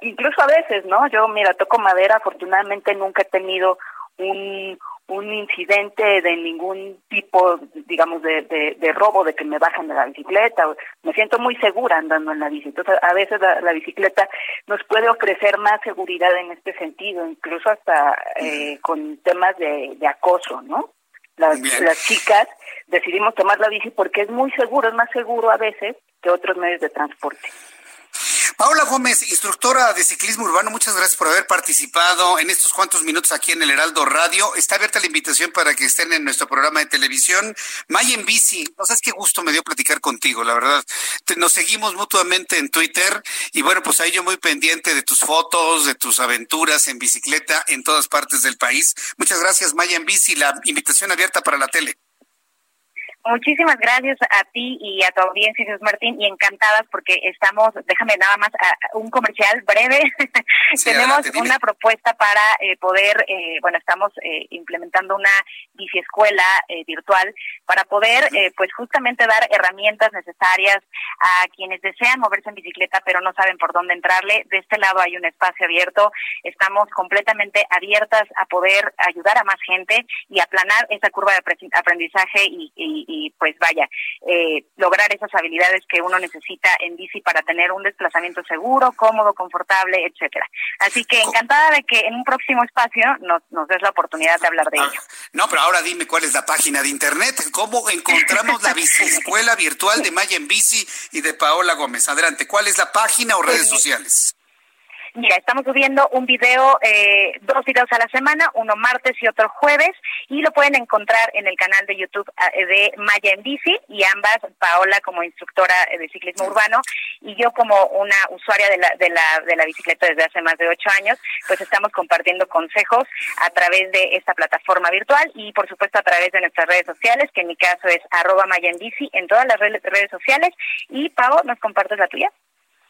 incluso a veces, ¿no? Yo, mira, toco madera, afortunadamente nunca he tenido un, un incidente de ningún tipo, digamos, de, de, robo, de que me bajan de la bicicleta. Me siento muy segura andando en la bici. Entonces, a veces la, bicicleta nos puede ofrecer más seguridad en este sentido, incluso hasta eh, con temas de, de acoso, ¿no? Las, las chicas decidimos tomar la bici porque es muy seguro, es más seguro a veces que otros medios de transporte. Paola Gómez, instructora de ciclismo urbano, muchas gracias por haber participado en estos cuantos minutos aquí en el Heraldo Radio. Está abierta la invitación para que estén en nuestro programa de televisión. May en bici, no sabes qué gusto me dio platicar contigo, la verdad. nos seguimos mutuamente en Twitter y bueno, pues ahí yo muy pendiente de tus fotos, de tus aventuras en bicicleta en todas partes del país. Muchas gracias, Maya en bici, la invitación abierta para la tele. Muchísimas gracias a ti y a tu audiencia, Jesús Martín, y encantadas porque estamos, déjame nada más un comercial breve. [laughs] Tenemos una propuesta para eh, poder, eh, bueno, estamos eh, implementando una biciescuela virtual para poder, pues justamente dar herramientas necesarias a quienes desean moverse en bicicleta pero no saben por dónde entrarle. De este lado hay un espacio abierto. Estamos completamente abiertas a poder ayudar a más gente y aplanar esa curva de aprendizaje y y pues vaya, eh, lograr esas habilidades que uno necesita en bici para tener un desplazamiento seguro, cómodo, confortable, etcétera. Así que encantada de que en un próximo espacio nos, nos des la oportunidad de hablar de ah, ello. No, pero ahora dime cuál es la página de internet, cómo encontramos la bici [laughs] escuela virtual de Maya en bici y de Paola Gómez. Adelante, ¿cuál es la página o redes sociales? Mira, estamos subiendo un video, eh, dos videos a la semana, uno martes y otro jueves, y lo pueden encontrar en el canal de YouTube eh, de Maya en Bici, y ambas, Paola como instructora de ciclismo urbano, y yo como una usuaria de la, de la, de la bicicleta desde hace más de ocho años, pues estamos compartiendo consejos a través de esta plataforma virtual y por supuesto a través de nuestras redes sociales, que en mi caso es arroba Maya en Bici en todas las redes sociales. Y Pao, ¿nos compartes la tuya?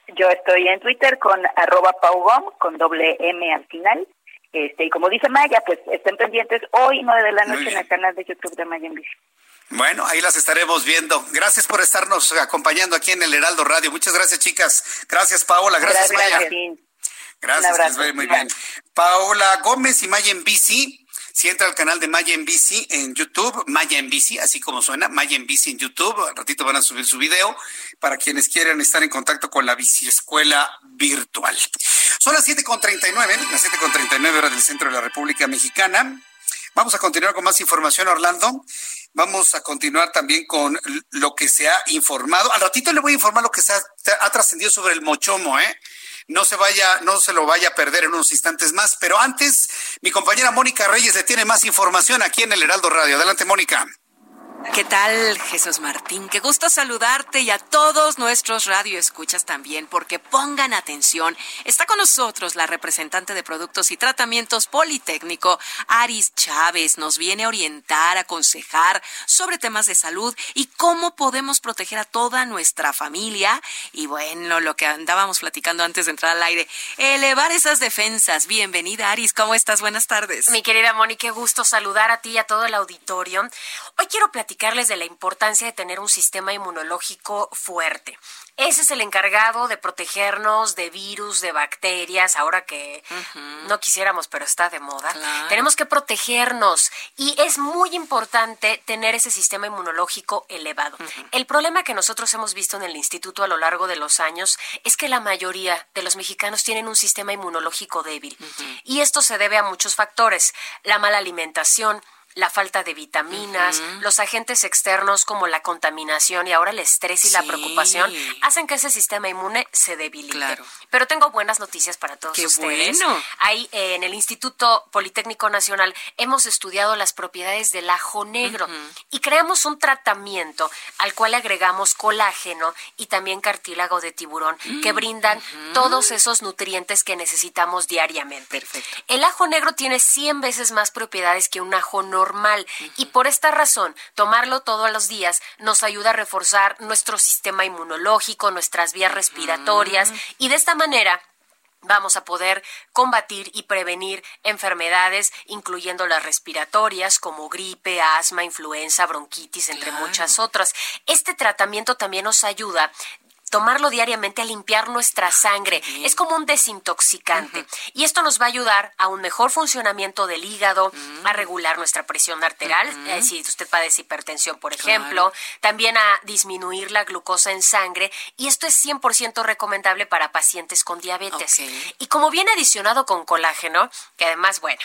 Yo estoy en Twitter con arroba paugom, con doble M al final. Este, y como dice Maya, pues estén pendientes hoy, nueve de la noche, en el canal de YouTube de Maya en Bici. Bueno, ahí las estaremos viendo. Gracias por estarnos acompañando aquí en el Heraldo Radio. Muchas gracias, chicas. Gracias, Paola. Gracias, Maya. Gracias, gracias muy bien. Paola Gómez y Maya en Bici si entra al canal de Maya en Bici en YouTube, Maya en Bici, así como suena, Maya en Bici en YouTube, al ratito van a subir su video para quienes quieran estar en contacto con la bici escuela virtual. Son las 7.39, las 7.39 horas del centro de la República Mexicana. Vamos a continuar con más información, Orlando. Vamos a continuar también con lo que se ha informado. Al ratito le voy a informar lo que se ha, ha trascendido sobre el mochomo, ¿eh? No se vaya, no se lo vaya a perder en unos instantes más. Pero antes, mi compañera Mónica Reyes le tiene más información aquí en el Heraldo Radio. Adelante, Mónica. ¿Qué tal, Jesús Martín? Qué gusto saludarte y a todos nuestros radioescuchas también, porque pongan atención. Está con nosotros la representante de Productos y Tratamientos Politécnico, Aris Chávez. Nos viene a orientar, aconsejar sobre temas de salud y cómo podemos proteger a toda nuestra familia. Y bueno, lo que andábamos platicando antes de entrar al aire, elevar esas defensas. Bienvenida, Aris. ¿Cómo estás? Buenas tardes. Mi querida Moni, qué gusto saludar a ti y a todo el auditorio. Hoy quiero platicar platicarles de la importancia de tener un sistema inmunológico fuerte. Ese es el encargado de protegernos de virus, de bacterias, ahora que no quisiéramos, pero está de moda. Tenemos que protegernos y es muy importante tener ese sistema inmunológico elevado. El problema que nosotros hemos visto en el instituto a lo largo de los años es que la mayoría de los mexicanos tienen un sistema inmunológico débil y esto se debe a muchos factores, la mala alimentación, la falta de vitaminas, los agentes externos como la contaminación y ahora el estrés y la preocupación hacen que ese sistema inmune se debilite. Pero tengo buenas noticias para todos Qué ustedes. bueno. Ahí eh, en el Instituto Politécnico Nacional hemos estudiado las propiedades del ajo negro y creamos un tratamiento al cual agregamos colágeno y también cartílago de tiburón que brindan todos esos nutrientes que necesitamos diariamente. Perfecto. El ajo negro tiene 100 veces más propiedades que un ajo normal. Y por esta razón tomarlo todos los días nos ayuda a reforzar nuestro sistema inmunológico, nuestras vías respiratorias. Y de esta manera vamos a poder combatir y prevenir enfermedades, incluyendo las respiratorias como gripe, asma, influenza, bronquitis, entre muchas otras. Este tratamiento también nos ayuda tomarlo diariamente a limpiar nuestra sangre. Es como un desintoxicante. Y esto nos va a ayudar a un mejor funcionamiento del hígado, a regular nuestra presión arterial, eh, si usted padece hipertensión, por ejemplo, también a disminuir la glucosa en sangre. Y esto es 100% recomendable para pacientes con diabetes. Y como viene adicionado con colágeno, que además, bueno,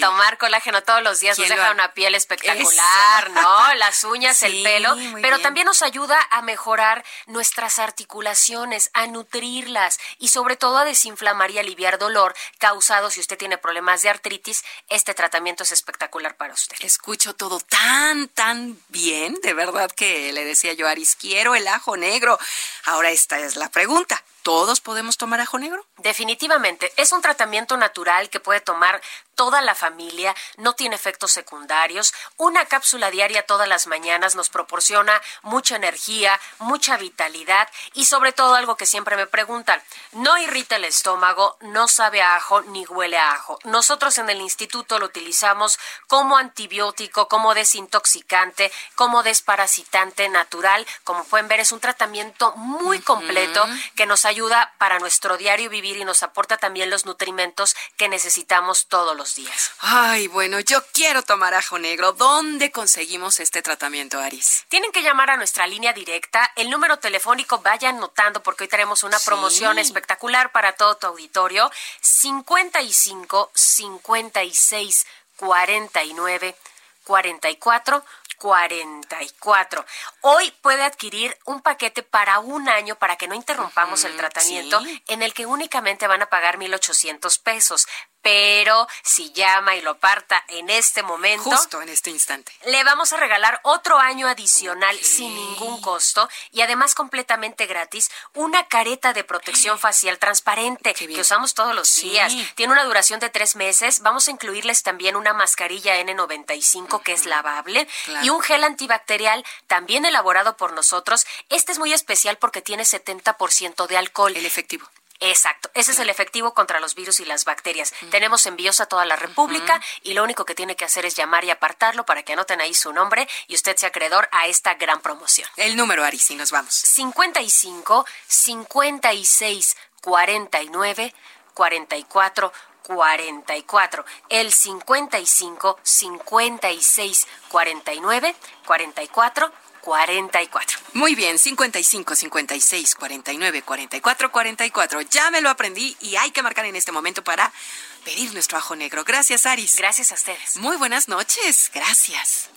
tomar colágeno todos los días nos ¿Quién lo deja una piel espectacular, Eso. ¿no? Las uñas, el pelo, pero bien. también nos ayuda a mejorar nuestras articulaciones, a nutrirlas y sobre todo a desinflamar y aliviar dolor causado si usted tiene problemas de artritis. Este tratamiento es espectacular para usted. Escucho todo tan, tan bien, de verdad que le decía yo Aris, quiero el ajo negro. Ahora esta es la pregunta, ¿todos podemos tomar ajo negro? Definitivamente, es un tratamiento natural que puede tomar toda la familia, no tiene efectos secundarios. Una cápsula diaria todas las mañanas nos proporciona mucha energía, mucha vitalidad y sobre todo algo que siempre me preguntan, no irrita el estómago, no sabe a ajo ni huele a ajo. Nosotros en el instituto lo utilizamos como antibiótico, como desintoxicante, como desparasitante natural. Como pueden ver, es un tratamiento muy completo que nos ayuda para nuestro diario vivir y nos aporta también los nutrimentos que necesitamos todos los días. Ay, bueno, yo quiero tomar ajo negro. ¿Dónde conseguimos este tratamiento, Aris? Tienen que llamar a nuestra línea directa. El número telefónico vayan notando porque hoy tenemos una Sí. promoción espectacular para todo tu auditorio. 55 56 49 44 44. Hoy puede adquirir un paquete para un año para que no interrumpamos el tratamiento sí. en el que únicamente van a pagar 1,800 pesos. Pero si llama y lo aparta en este momento, Justo en este instante. le vamos a regalar otro año adicional sin ningún costo y además completamente gratis una careta de protección facial transparente que usamos todos los Sí. días. Tiene una duración de tres meses. Vamos a incluirles también una mascarilla N95 que es lavable Claro. y un gel antibacterial también elaborado por nosotros. Este es muy especial porque tiene 70% de alcohol. El efectivo. Exacto, ese es el efectivo contra los virus y las bacterias. Tenemos envíos a toda la República y lo único que tiene que hacer es llamar y apartarlo para que anoten ahí su nombre y usted sea acreedor a esta gran promoción. El número, Aris, y nos vamos. 55 56 49 44 44. El 55 56 49 44 44. Muy bien, 55 56 49 44 44. Ya me lo aprendí y hay que marcar en este momento para pedir nuestro ajo negro. Gracias, Aris. Gracias a ustedes. Muy buenas noches. Gracias.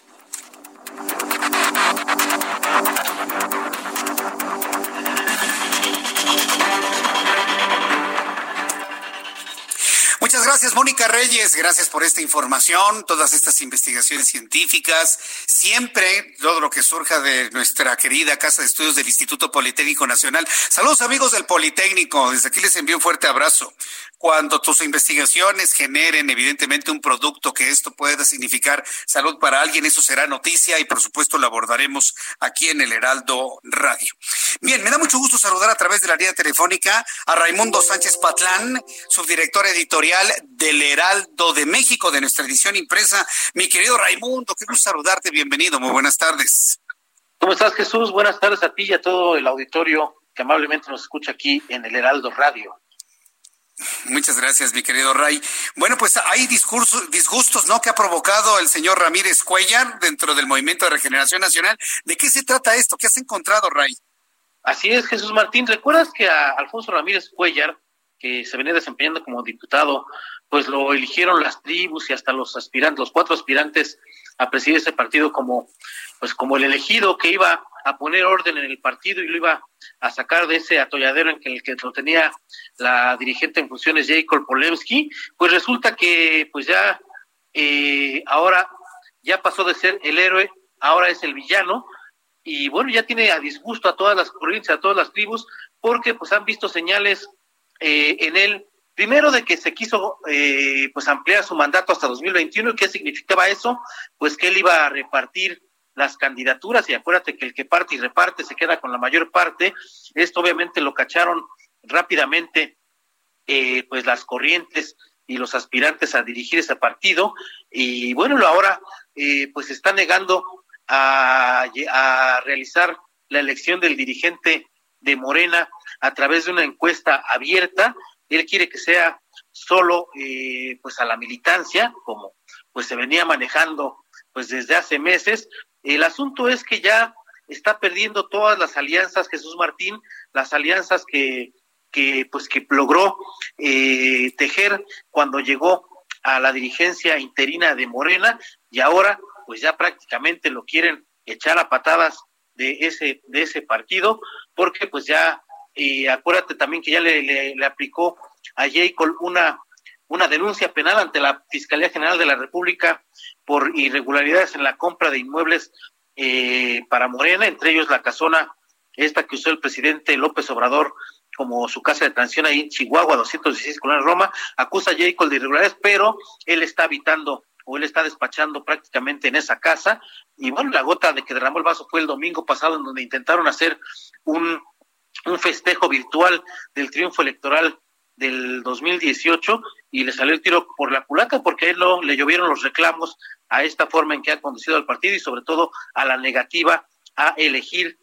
Muchas gracias, Mónica Reyes. Gracias por esta información, todas estas investigaciones científicas. Siempre todo lo que surja de nuestra querida Casa de Estudios del Instituto Politécnico Nacional. Saludos, amigos del Politécnico. Desde aquí les envío un fuerte abrazo. Cuando tus investigaciones generen, evidentemente, un producto que esto pueda significar salud para alguien, eso será noticia y, por supuesto, lo abordaremos aquí en el Heraldo Radio. Bien, me da mucho gusto saludar a través de la línea telefónica a Raimundo Sánchez Patlán, subdirector editorial del Heraldo de México, de nuestra edición impresa. Mi querido Raimundo, qué saludarte, bienvenido, muy buenas tardes. ¿Cómo estás, Jesús? Buenas tardes a ti y a todo el auditorio que amablemente nos escucha aquí en el Heraldo Radio. Muchas gracias, mi querido Ray. Bueno, pues hay discursos, disgustos, ¿no? Que ha provocado el señor Ramírez Cuellar dentro del Movimiento de Regeneración Nacional. ¿De qué se trata esto? ¿Qué has encontrado, Ray? Así es, Jesús Martín. ¿Recuerdas que a Alfonso Ramírez Cuellar, que se venía desempeñando como diputado, pues lo eligieron las tribus y hasta los aspirantes, los cuatro aspirantes a presidir ese partido como, pues como el elegido que iba a poner orden en el partido y lo iba a sacar de ese atolladero en el que lo tenía la dirigente en funciones Jacob Polemski, pues resulta que pues ya eh, ahora ya pasó de ser el héroe, ahora es el villano y bueno, ya tiene a disgusto a todas las corrientes, a todas las tribus, porque pues han visto señales eh, en él, primero de que se quiso eh, pues ampliar su mandato hasta 2021, ¿y qué significaba eso? Pues que él iba a repartir las candidaturas y acuérdate que el que parte y reparte se queda con la mayor parte. Esto obviamente lo cacharon rápidamente eh, pues las corrientes y los aspirantes a dirigir ese partido y bueno, ahora eh, pues está negando a, a realizar la elección del dirigente de Morena a través de una encuesta abierta. Él quiere que sea solo eh, pues a la militancia, como pues se venía manejando pues desde hace meses, el asunto es que ya está perdiendo todas las alianzas Jesús Martín, las alianzas que, que pues que logró eh, tejer cuando llegó a la dirigencia interina de Morena y ahora pues ya prácticamente lo quieren echar a patadas de ese de ese partido porque pues ya eh, acuérdate también que ya le, aplicó a Jacob una una denuncia penal ante la Fiscalía General de la República por irregularidades en la compra de inmuebles eh, para Morena, entre ellos la casona, esta que usó el presidente López Obrador como su casa de transición ahí en Chihuahua, 216 con Roma, acusa a Jacob de irregularidades, pero él está habitando o él está despachando prácticamente en esa casa. Y bueno, la gota de que derramó el vaso fue el domingo pasado, en donde intentaron hacer un, un festejo virtual del triunfo electoral del 2018 y le salió el tiro por la culata porque a él no le llovieron los reclamos a esta forma en que ha conducido al partido y sobre todo a la negativa a elegir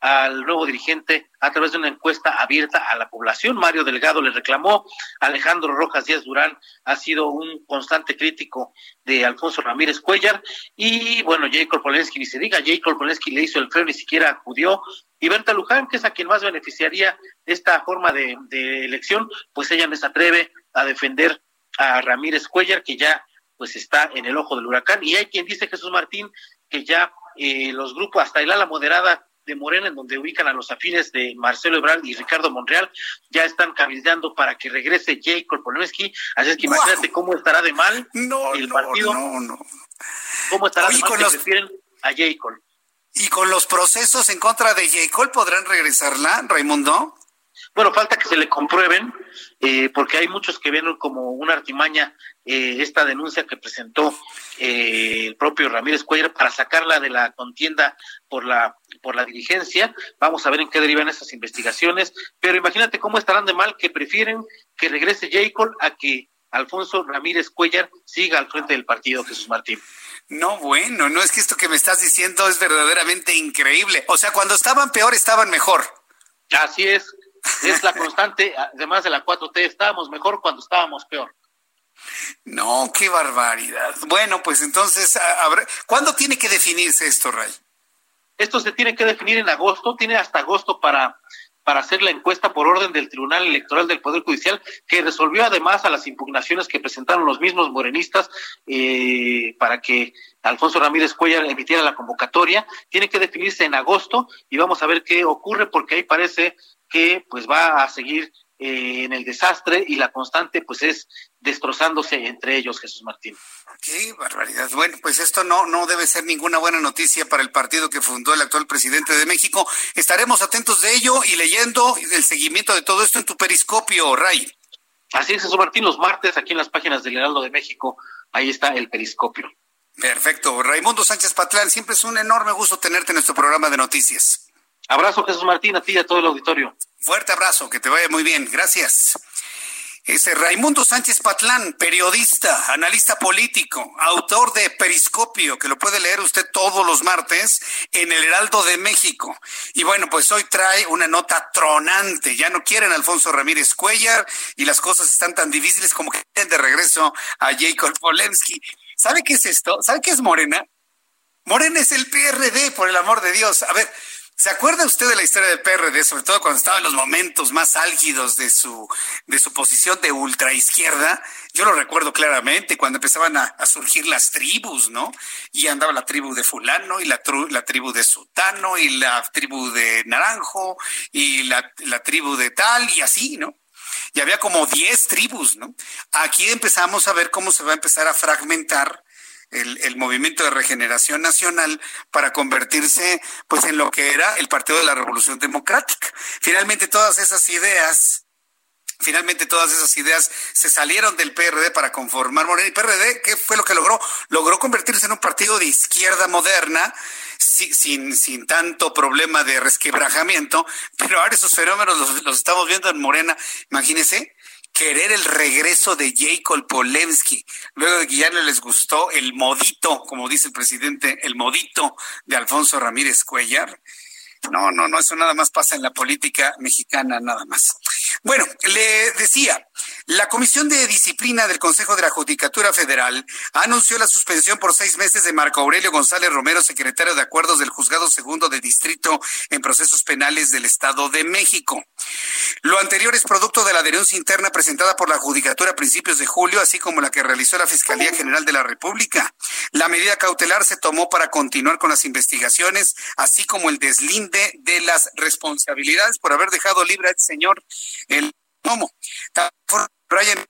al nuevo dirigente a través de una encuesta abierta a la población. Mario Delgado le reclamó, Alejandro Rojas Díaz Durán ha sido un constante crítico de Alfonso Ramírez Cuellar y bueno, Jacob Polensky ni se diga, Jacob Polensky le hizo el freno, ni siquiera acudió y Berta Luján, que es a quien más beneficiaría esta forma de, elección, pues ella no se atreve a defender a Ramírez Cuellar, que ya pues está en el ojo del huracán. Y hay quien dice, Jesús Martín, que ya eh, los grupos, hasta el ala moderada de Morena, en donde ubican a los afines de Marcelo Ebrard y Ricardo Monreal, ya están cabildeando para que regrese Jacob Polensky. Así es que imagínate cómo estará de mal el partido. No, no. ¿Cómo estará de mal que prefieren a Jacob? ¿Y con los procesos en contra de J. podrán regresarla, Raimundo? Bueno, falta que se le comprueben, eh, porque hay muchos que ven como una artimaña eh, esta denuncia que presentó eh, el propio Ramírez Cuellar para sacarla de la contienda por la por la dirigencia. Vamos a ver en qué derivan esas investigaciones. Pero imagínate cómo estarán de mal que prefieren que regrese Jacob a que Alfonso Ramírez Cuellar siga al frente del partido, Jesús Martín. No, bueno, no es que esto que me estás diciendo es verdaderamente increíble. O sea, cuando estaban peor, estaban mejor. Así es, es la constante, [laughs] además de la 4T, estábamos mejor cuando estábamos peor. No, qué barbaridad. Bueno, pues entonces, ¿cuándo tiene que definirse esto, Ray? Esto se tiene que definir en agosto, tiene hasta agosto para para hacer la encuesta por orden del Tribunal Electoral del Poder Judicial, que resolvió además a las impugnaciones que presentaron los mismos morenistas eh, para que Alfonso Ramírez Cuellar emitiera la convocatoria. Tiene que definirse en agosto y vamos a ver qué ocurre, porque ahí parece que pues va a seguir eh, en el desastre y la constante pues es destrozándose entre ellos, Jesús Martín. Qué barbaridad. Bueno, pues esto no, no debe ser ninguna buena noticia para el partido que fundó el actual presidente de México. Estaremos atentos de ello y leyendo el seguimiento de todo esto en tu periscopio, Ray. Así es, Jesús Martín, los martes aquí en las páginas del Heraldo de México, ahí está el periscopio. Perfecto. Raimundo Sánchez Patlán, siempre es un enorme gusto tenerte en nuestro programa de noticias. Abrazo, Jesús Martín, a ti y a todo el auditorio. Fuerte abrazo, que te vaya muy bien. Gracias. Es Raimundo Sánchez Patlán, periodista, analista político, autor de Periscopio, que lo puede leer usted todos los martes en el Heraldo de México. Y bueno, pues hoy trae una nota tronante. Ya no quieren Alfonso Ramírez Cuellar y las cosas están tan difíciles como que de regreso a Jacob Polensky. ¿Sabe qué es esto? ¿Sabe qué es Morena? Morena es el PRD, por el amor de Dios. A ver, ¿Se acuerda usted de la historia del PRD, sobre todo cuando estaba en los momentos más álgidos de su, de su posición de ultraizquierda? Yo lo recuerdo claramente cuando empezaban a, surgir las tribus, ¿no? Y andaba la tribu de fulano y la, la tribu de sutano y la tribu de naranjo y la, la tribu de tal y así, ¿no? Y había como 10 tribus, ¿no? Aquí empezamos a ver cómo se va a empezar a fragmentar el, movimiento de regeneración nacional para convertirse pues en lo que era el Partido de la Revolución Democrática. Finalmente todas esas ideas Finalmente todas esas ideas se salieron del PRD para conformar Morena. ¿Y PRD qué fue lo que logró? Logró convertirse en un partido de izquierda moderna, sin, sin, tanto problema de resquebrajamiento, pero ahora esos fenómenos los, los estamos viendo en Morena. Imagínense, querer el regreso de Jacob Polensky, luego de que ya no les gustó el modito, como dice el presidente, el modito de Alfonso Ramírez Cuellar. No, no, no, eso nada más pasa en la política mexicana, nada más. Bueno, le decía, la Comisión de Disciplina del Consejo de la Judicatura Federal anunció la suspensión por seis meses de Marco Aurelio González Romero, secretario de Acuerdos del Juzgado Segundo de Distrito en Procesos Penales del Estado de México. Lo anterior es producto de la denuncia interna presentada por la Judicatura a principios de julio, así como la que realizó la Fiscalía General de la República. La medida cautelar se tomó para continuar con las investigaciones, así como el deslinde de las responsabilidades por haber dejado libre al señor el ¿Cómo? Brian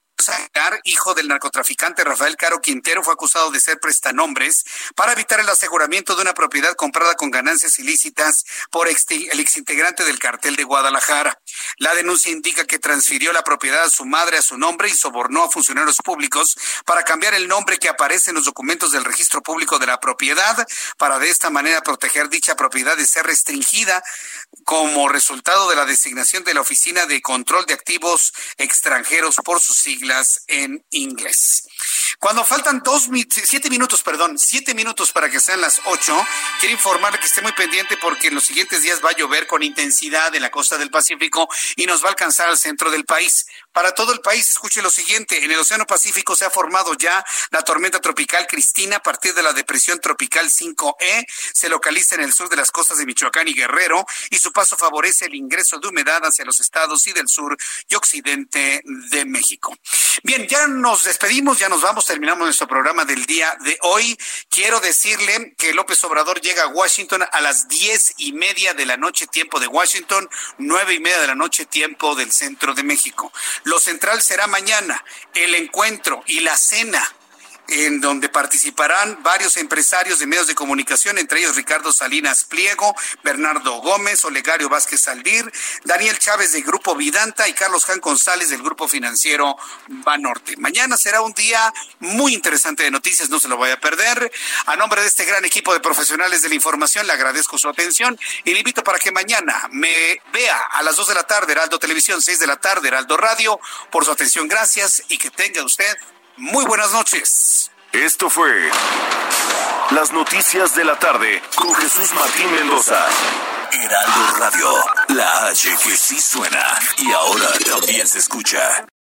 hijo del narcotraficante Rafael Caro Quintero, fue acusado de ser prestanombres para evitar el aseguramiento de una propiedad comprada con ganancias ilícitas por el exintegrante del cartel de Guadalajara. La denuncia indica que transfirió la propiedad a su madre a su nombre y sobornó a funcionarios públicos para cambiar el nombre que aparece en los documentos del registro público de la propiedad, para de esta manera proteger dicha propiedad de ser restringida como resultado de la designación de la Oficina de Control de Activos Extranjeros por sus siglas en inglés. Cuando faltan dos, siete minutos, perdón, siete minutos para que sean las ocho, quiero informarle que esté muy pendiente porque en los siguientes días va a llover con intensidad en la costa del Pacífico y nos va a alcanzar al centro del país. Para todo el país, escuche lo siguiente, en el Océano Pacífico se ha formado ya la tormenta tropical Cristina a partir de la depresión tropical 5E, se localiza en el sur de las costas de Michoacán y Guerrero y su paso favorece el ingreso de humedad hacia los estados y del sur y occidente de México. Bien, ya nos despedimos, ya nos vamos, terminamos nuestro programa del día de hoy. Quiero decirle que López Obrador llega a Washington a las diez y media de la noche, tiempo de Washington, nueve y media de la noche, tiempo del centro de México. Lo central será mañana, el encuentro y la cena en donde participarán varios empresarios de medios de comunicación, entre ellos Ricardo Salinas Pliego, Bernardo Gómez, Olegario Vázquez Saldir, Daniel Chávez del Grupo Vidanta y Carlos Jan González del Grupo Financiero Banorte. Mañana será un día muy interesante de noticias, no se lo vaya a perder. A nombre de este gran equipo de profesionales de la información, le agradezco su atención y le invito para que mañana me vea a las 2 de la tarde, Heraldo Televisión, 6 de la tarde, Heraldo Radio. Por su atención, gracias y que tenga usted muy buenas noches. Esto fue Las Noticias de la Tarde con Jesús Martín Mendoza. Heraldo Radio, la H que sí suena y ahora también se escucha.